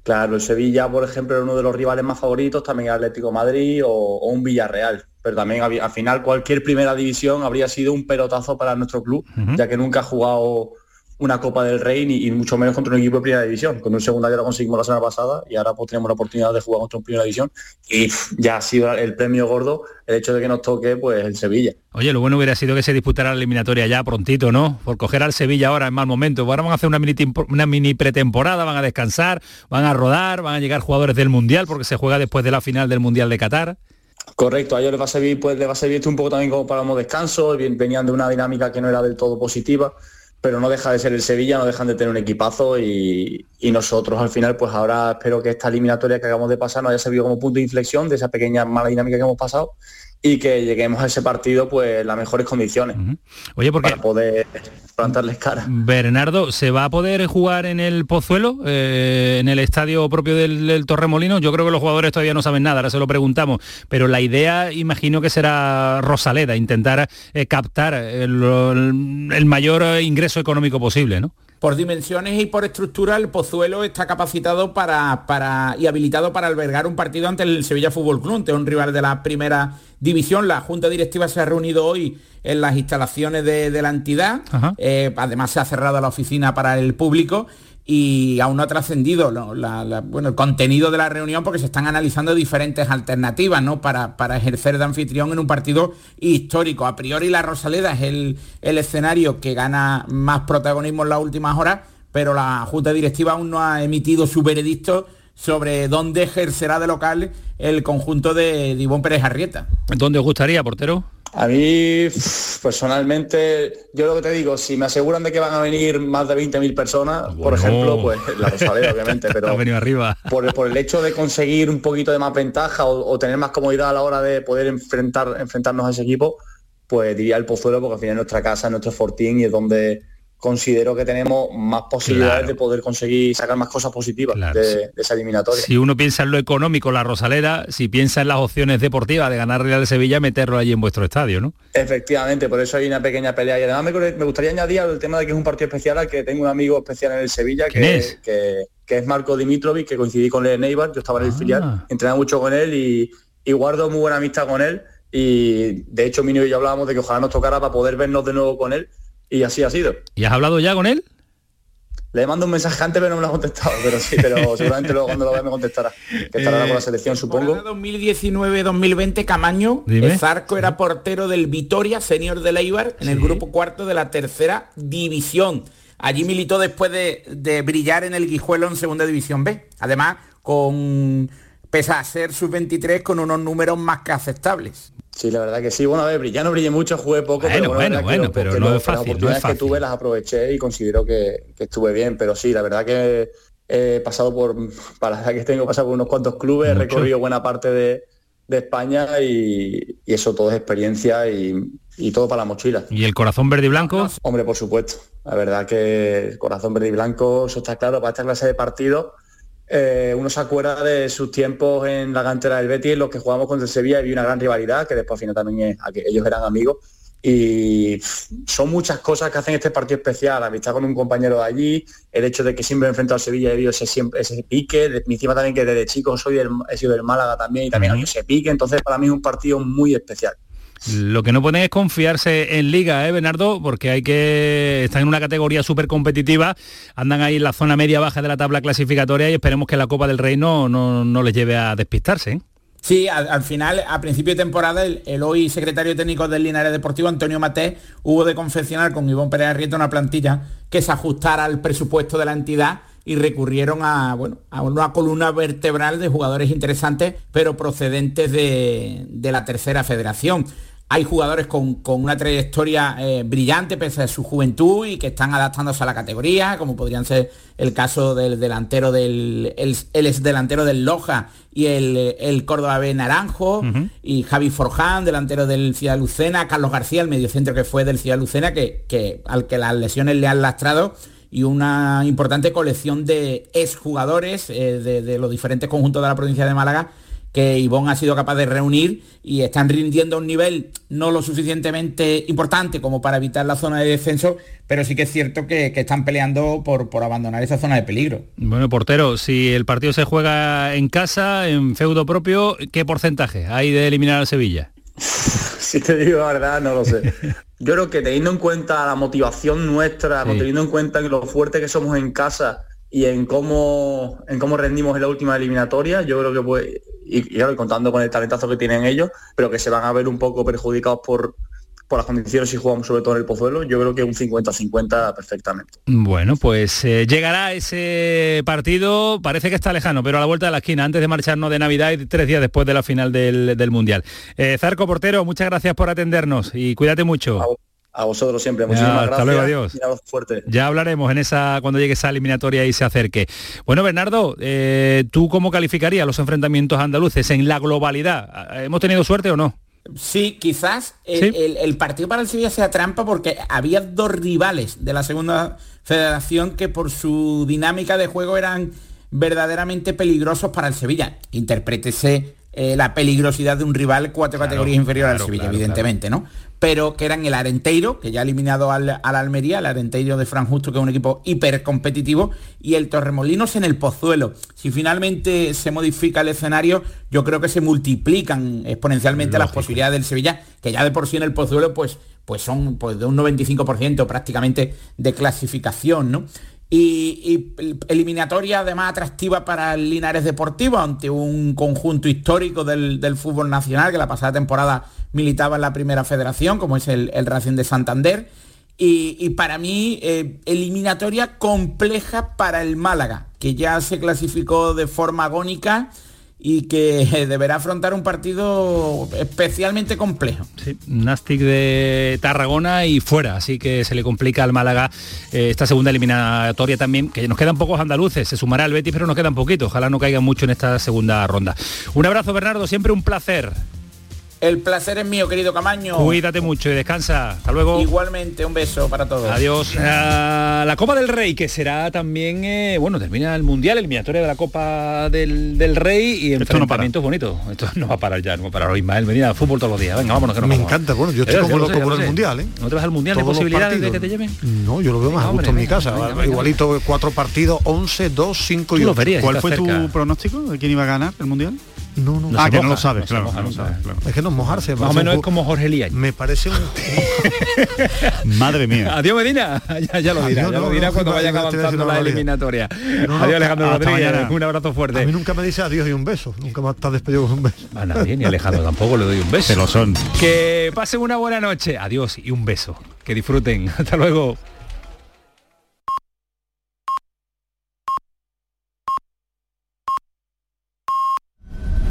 Claro, el Sevilla, por ejemplo, era uno de los rivales más favoritos, también el Atlético Madrid o, un Villarreal. Pero también al final cualquier primera división habría sido un pelotazo para nuestro club, ya que nunca ha jugado una Copa del Rey y mucho menos contra un equipo de primera división. Con un segunda ya lo conseguimos la semana pasada y ahora pues tenemos la oportunidad de jugar contra un primera división y ya ha sido el premio gordo el hecho de que nos toque pues el Sevilla. Oye, lo bueno hubiera sido que se disputara la eliminatoria ya prontito, ¿no? Por coger al Sevilla ahora en mal momento. Ahora van a hacer una mini, una mini pretemporada, van a descansar, van a rodar, van a llegar jugadores del Mundial porque se juega después de la final del Mundial de Qatar. Correcto, a ellos les va a servir, pues les va a servir esto un poco también como para un descanso, venían de una dinámica que no era del todo positiva pero no deja de ser el Sevilla, no dejan de tener un equipazo y, nosotros al final, pues ahora espero que esta eliminatoria que acabamos de pasar nos haya servido como punto de inflexión de esa pequeña mala dinámica que hemos pasado y que lleguemos a ese partido pues las mejores condiciones Oye, porque para poder plantarles cara. Bernardo, ¿se va a poder jugar en el Pozuelo, eh, en el estadio propio del, del Torremolino? Yo creo que los jugadores todavía no saben nada, ahora se lo preguntamos, pero la idea imagino que será Rosaleda, intentar eh, captar el, el mayor eh, ingreso económico posible, ¿no? Por dimensiones y por estructura, el Pozuelo está capacitado para, para, y habilitado para albergar un partido ante el Sevilla Fútbol Club, ante un rival de la primera división. La Junta Directiva se ha reunido hoy en las instalaciones de, de la entidad. Eh, además, se ha cerrado la oficina para el público y aún no ha trascendido el contenido de la reunión porque se están analizando diferentes alternativas ¿no? para, para, ejercer de anfitrión en un partido histórico. A priori la Rosaleda es el, el escenario que gana más protagonismo en las últimas horas, pero la Junta Directiva aún no ha emitido su veredicto sobre dónde ejercerá de local el conjunto de, de Ivón Pérez Arrieta. ¿Dónde os gustaría, portero? A mí, personalmente, yo lo que te digo, si me aseguran de que van a venir más de 20.000 personas, bueno. por ejemplo, pues (laughs) la Rosaleda, obviamente, (laughs) pero venido arriba. Por, por, el hecho de conseguir un poquito de más ventaja o, o, tener más comodidad a la hora de poder enfrentar, enfrentarnos a ese equipo, pues diría el Pozuelo, porque al final es nuestra casa, es nuestro fortín y es donde considero que tenemos más posibilidades claro. de poder conseguir sacar más cosas positivas claro. de, de, esa eliminatoria. Si uno piensa en lo económico, la Rosaleda, si piensa en las opciones deportivas de ganar Real de Sevilla, meterlo allí en vuestro estadio, ¿no? Efectivamente, por eso hay una pequeña pelea. Y además me, me gustaría añadir el tema de que es un partido especial al que tengo un amigo especial en el Sevilla, que es? Que, que, es Marco Dimitrovic, que coincidí con él en Eibar, yo estaba en el ah. filial, entrenaba mucho con él y, y guardo muy buena amistad con él. Y de hecho, Mino y yo hablábamos de que ojalá nos tocara para poder vernos de nuevo con él y así ha sido. ¿Y has hablado ya con él? Le mando un mensaje antes, pero no me lo ha contestado. Pero sí, pero (laughs) seguramente luego cuando lo vea me contestará. Que estará eh, con la selección, supongo. 2019-2020, Camaño, Dime. Zarco era portero del Vitoria, senior de Leibar, en sí. el grupo cuarto de la tercera división. Allí militó después de, de brillar en el Guijuelo en segunda división B. Además, con pese a ser sub-23 con unos números más que aceptables. Sí, la verdad que sí. Bueno, a ver, ya no brillé mucho, jugué poco, bueno, pero bueno, bueno, lo, pero no es fácil. Las oportunidades no es que tuve las aproveché y considero que, que, estuve bien, pero sí, la verdad que he pasado por, (laughs) para la que tengo pasado por unos cuantos clubes, he recorrido buena parte de, de España y, y, eso todo es experiencia y, y, todo para la mochila. ¿Y el corazón verde y blanco? Hombre, por supuesto. La verdad que el corazón verde y blanco, eso está claro, para esta clase de partido eh, uno se acuerda de sus tiempos en la cantera del Betis, en los que jugamos contra el Sevilla y vi una gran rivalidad, que después al final también es, ellos eran amigos. Y son muchas cosas que hacen este partido especial, amistad con un compañero de allí, el hecho de que siempre he enfrentado al Sevilla he visto ese, siempre, ese pique, de, encima también que desde chico soy del, he sido del Málaga también y también -huh. ese pique, entonces para mí es un partido muy especial. Lo que no pueden es confiarse en liga, ¿eh, Bernardo? Porque hay que estar en una categoría súper competitiva, andan ahí en la zona media-baja de la tabla clasificatoria y esperemos que la Copa del Rey no, no, no les lleve a despistarse. ¿eh? Sí, al, al, final, a principio de temporada, el, hoy secretario técnico del Linares Deportivo, Antonio Maté, hubo de confeccionar con Ivón Pérez Arrieta una plantilla que se ajustara al presupuesto de la entidad y recurrieron a, bueno, a una columna vertebral de jugadores interesantes, pero procedentes de, de la tercera federación hay jugadores con, con una trayectoria eh, brillante pese a su juventud y que están adaptándose a la categoría, como podrían ser el caso del delantero del el, el ex delantero del Loja y el, el Córdoba B Naranjo, uh -huh. y Javi Forján, delantero del Ciudad Lucena, Carlos García, el mediocentro que fue del Ciudad Lucena, que, que al que las lesiones le han lastrado y una importante colección de exjugadores eh, de, de los diferentes conjuntos de la provincia de Málaga que Ivón ha sido capaz de reunir y están rindiendo a un nivel no lo suficientemente importante como para evitar la zona de descenso, pero sí que es cierto que, que están peleando por, por, abandonar esa zona de peligro. Bueno, portero, si el partido se juega en casa, en feudo propio, ¿qué porcentaje hay de eliminar a Sevilla? (laughs) Si te digo la verdad, no lo sé. Yo creo que teniendo en cuenta la motivación nuestra, sí. teniendo en cuenta lo fuerte que somos en casa y en cómo, en cómo rendimos en la última eliminatoria, yo creo que puede, y, y claro, contando con el talentazo que tienen ellos, pero que se van a ver un poco perjudicados por, por las condiciones si jugamos sobre todo en el Pozuelo, yo creo que un 50-50 perfectamente. Bueno, pues eh, llegará ese partido, parece que está lejano, pero a la vuelta de la esquina, antes de marcharnos de Navidad y tres días después de la final del, del Mundial. Eh, Zarco Portero, muchas gracias por atendernos y cuídate mucho. A vosotros siempre. Muchísimas hasta gracias. luego, adiós. Fuerte. Ya hablaremos en esa cuando llegue esa eliminatoria y se acerque. Bueno, Bernardo, eh, ¿tú cómo calificarías los enfrentamientos andaluces en la globalidad? ¿Hemos tenido suerte o no? Sí, quizás el, Sí. el- el partido para el Sevilla sea trampa porque había dos rivales de la segunda federación que por su dinámica de juego eran verdaderamente peligrosos para el Sevilla. Interprétese eh, la peligrosidad de un rival cuatro categorías inferior al claro, Sevilla, claro, evidentemente, ¿no? Pero que eran el Arenteiro, que ya ha eliminado al, al Almería, el Arenteiro de Fran Justo, que es un equipo hiper competitivo, y el Torremolinos en el Pozuelo. Si finalmente se modifica el escenario, yo creo que se multiplican exponencialmente las posibilidades del Sevilla, que ya de por sí en el Pozuelo, pues, pues son pues, de un 95% prácticamente de clasificación, ¿no? Y, eliminatoria además atractiva para el Linares Deportivo ante un conjunto histórico del, del fútbol nacional que la pasada temporada militaba en la primera federación, como es el, Racing de Santander. Y, y para mí, eh, eliminatoria compleja para el Málaga, que ya se clasificó de forma agónica y que (laughs) deberá afrontar un partido especialmente complejo. Sí, Nastic de Tarragona y fuera, así que se le complica al Málaga eh, esta segunda eliminatoria también, que nos quedan pocos andaluces, se sumará el Betis, pero nos quedan poquitos, ojalá no caigan mucho en esta segunda ronda. Un abrazo Bernardo, siempre un placer. El placer es mío, querido Camaño. Cuídate mucho y descansa. Hasta luego. Igualmente, un beso para todos. Adiós. La Copa del Rey, que será también, eh, bueno, termina el Mundial, eliminatoria de la Copa del, del Rey y Esto no para. enfrentamientos bonitos. Esto no va a parar ya, no va a parar. Ismael, venía fútbol todos los días. Venga, vámonos que nos Me vamos. encanta, bueno, yo estoy como lo loco por el sé. Mundial, ¿eh? ¿No te vas al Mundial de Todos posibilidades de que te lleven? No, yo lo veo más a gusto en mi casa. venga, venga, venga. Igualito, cuatro partidos, 11, 2, 5 y Tú lo 8. verías, ¿Cuál fue cerca. tu pronóstico de quién iba a ganar el Mundial? No, no. ah, se que no lo sabes, no claro. moja, no no lo sabes, claro. Es que no es mojarse. Más o menos es como Jorge Elías. Me parece un... (laughs) (laughs) Madre mía. Adiós Medina, (laughs) ya, ya lo dirá, Adiós, ya lo no, dirá no, cuando no, vaya te voy a decir avanzando la eliminatoria. No, no, Adiós Alejandro hasta Rodríguez, mañana. un abrazo A mí fuerte. nunca me dice adiós y un beso. Nunca me estás despedido con un beso. A nadie, ni a Alejandro tampoco le doy un beso. Se lo son. Que pasen una buena noche. Adiós y un beso. Que disfruten. Hasta luego.